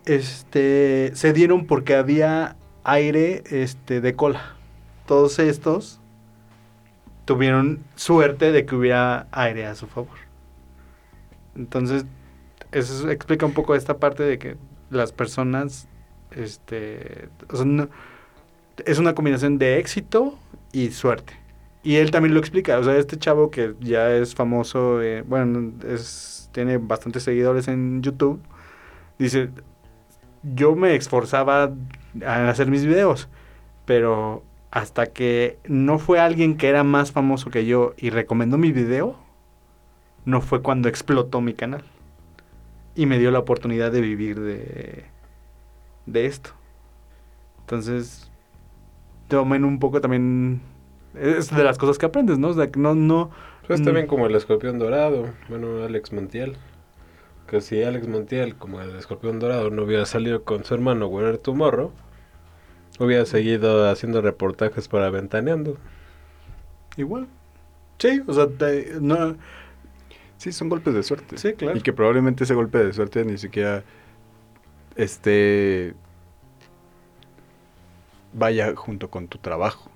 este se dieron porque había aire este de cola. Todos estos tuvieron suerte de que hubiera aire a su favor. Entonces, eso explica un poco esta parte de que las personas este es una combinación de éxito y suerte. Y él también lo explica, o sea, este chavo que ya es famoso, eh, bueno, es, tiene bastantes seguidores en YouTube, dice, yo me esforzaba a hacer mis videos, pero hasta que no fue alguien que era más famoso que yo y recomendó mi video, no fue cuando explotó mi canal. Y me dio la oportunidad de vivir de, de esto. Entonces, tomen un poco también... Es de las cosas que aprendes, ¿no? O sea, que no, no... Pues Mm. también como el escorpión dorado, bueno, Alex Montiel. Que si Alex Montiel, como el escorpión dorado, no hubiera salido con su hermano Werner Tomorrow, hubiera seguido haciendo reportajes para Ventaneando. Igual. Sí, o sea, no... Sí, son golpes de suerte. Sí, claro. Y que probablemente ese golpe de suerte ni siquiera esté vaya junto con tu trabajo.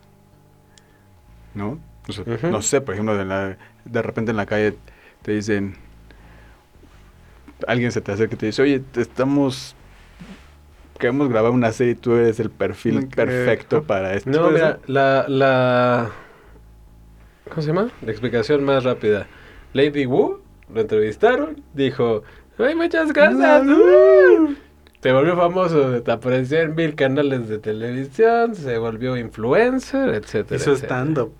¿No? O sea, Ujú. No sé, por ejemplo, de, la- de repente en la calle te dicen, alguien se te acerca y te dice, oye, te estamos, queremos grabar una serie y tú eres el perfil perfecto para esto. No, ¿Puede mira, la, la... ¿Cómo se llama? La explicación más rápida. Lady Wu, lo entrevistaron, dijo, ¡ay, muchas gracias! ¡uh!". Se volvió famoso, apareció en mil canales de televisión, se volvió influencer, etcétera. Hizo stand-up.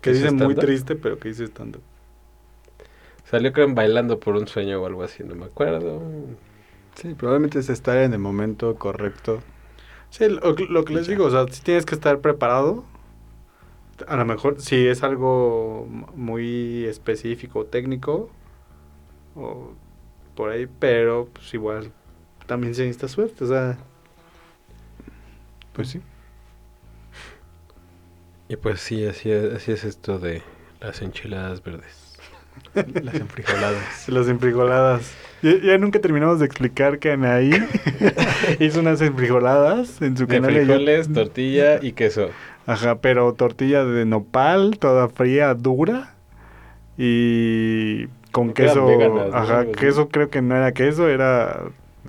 Que ¿Hizo dice muy triste, pero que hizo stand-up. Salió creo Bailando por un sueño o algo así, no me acuerdo. Sí, probablemente es estar en el momento correcto. Sí, lo, lo que les digo, o sea, si tienes que estar preparado. A lo mejor, si es algo muy específico, técnico, o por ahí, pero pues igual también se necesita suerte, o sea, Pues sí. Y pues sí, así es, así es esto de las enchiladas verdes. Las enfrijoladas. las enfrijoladas. Ya, ya nunca terminamos de explicar que Anaí hizo unas enfrijoladas en su De canal de frijoles, tortilla y queso. Ajá, pero tortilla de nopal, toda fría, dura. Y con queso. veganas, ¿no? Ajá, queso creo que no era queso, era.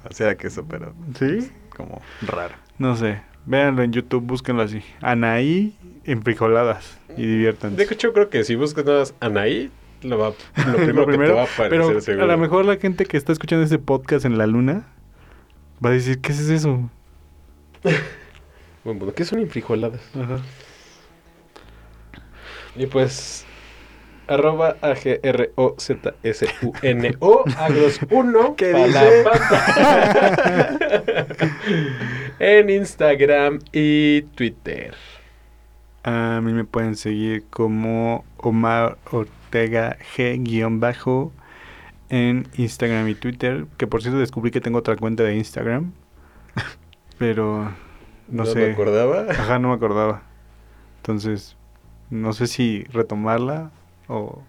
O sea, que eso, pero ¿Sí? como raro. No sé. Véanlo en YouTube, búsquenlo así. Anaí enfrijoladas. Y diviértanse. De hecho, creo que si buscas nada más Anaí, lo, va, lo primero, Lo que primero, te va a aparecer pero seguro. a lo mejor la gente que está escuchando este podcast en la luna va a decir, ¿qué es eso? Bueno, ¿qué son infrijoladas? Ajá. Y pues, arroba A-G-R-O-Z-S-U-N-O, agros1, ¿Qué para dice? la banda. en Instagram y Twitter. A mí me pueden seguir como Omar Ortega G-bajo en Instagram y Twitter. Que por cierto descubrí que tengo otra cuenta de Instagram. Pero no, sé. me acordaba. Ajá, no me acordaba. Entonces, no sé si retomarla o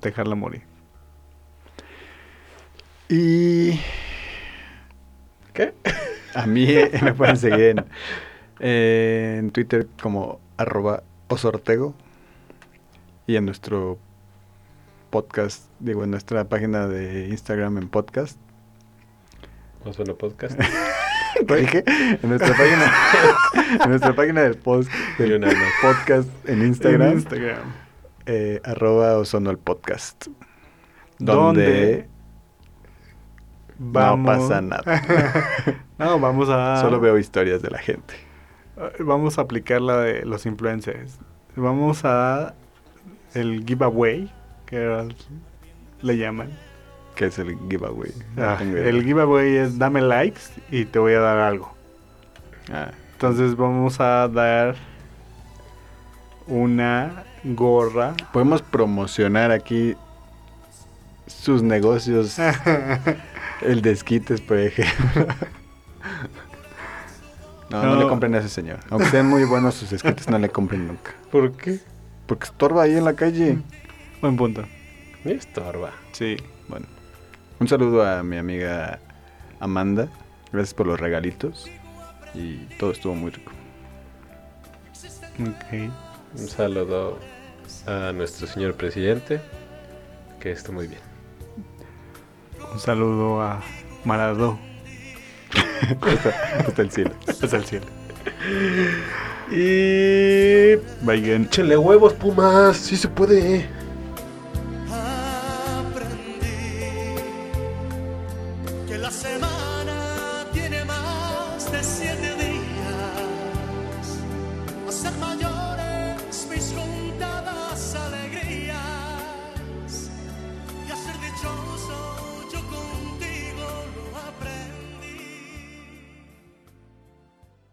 dejarla morir. Y ¿Qué? a mí me pueden seguir en, eh, en Twitter como arroba osortego y en nuestro podcast, digo, en nuestra página de Instagram en podcast. Más bueno podcast. ¿Lo dije? En nuestra página, en nuestra página del, post, del podcast en Instagram, En Instagram. Eh, arroba ozono el podcast. Donde. No pasa nada. no, vamos a... Solo veo historias de la gente. Vamos a aplicar la de los influencers. Vamos a el giveaway, que le llaman. ¿Qué es el giveaway? Ah, el giveaway es dame likes y te voy a dar algo. Ah. Entonces vamos a dar una gorra. Podemos promocionar aquí sus negocios. el desquites, por ejemplo. No, no, le compren a ese señor. Aunque sean muy buenos sus desquites, no le compren nunca. ¿Por qué? Porque estorba ahí en la calle. Buen punto. Estorba. Sí, bueno. Un saludo a mi amiga Amanda. Gracias por los regalitos. Y todo estuvo muy rico. Ok. Un saludo a nuestro señor presidente. Que esté muy bien. Un saludo a Marado. hasta, el cielo. Hasta el cielo. Y. Vayan. Échenle huevos, Pumas. Sí se puede.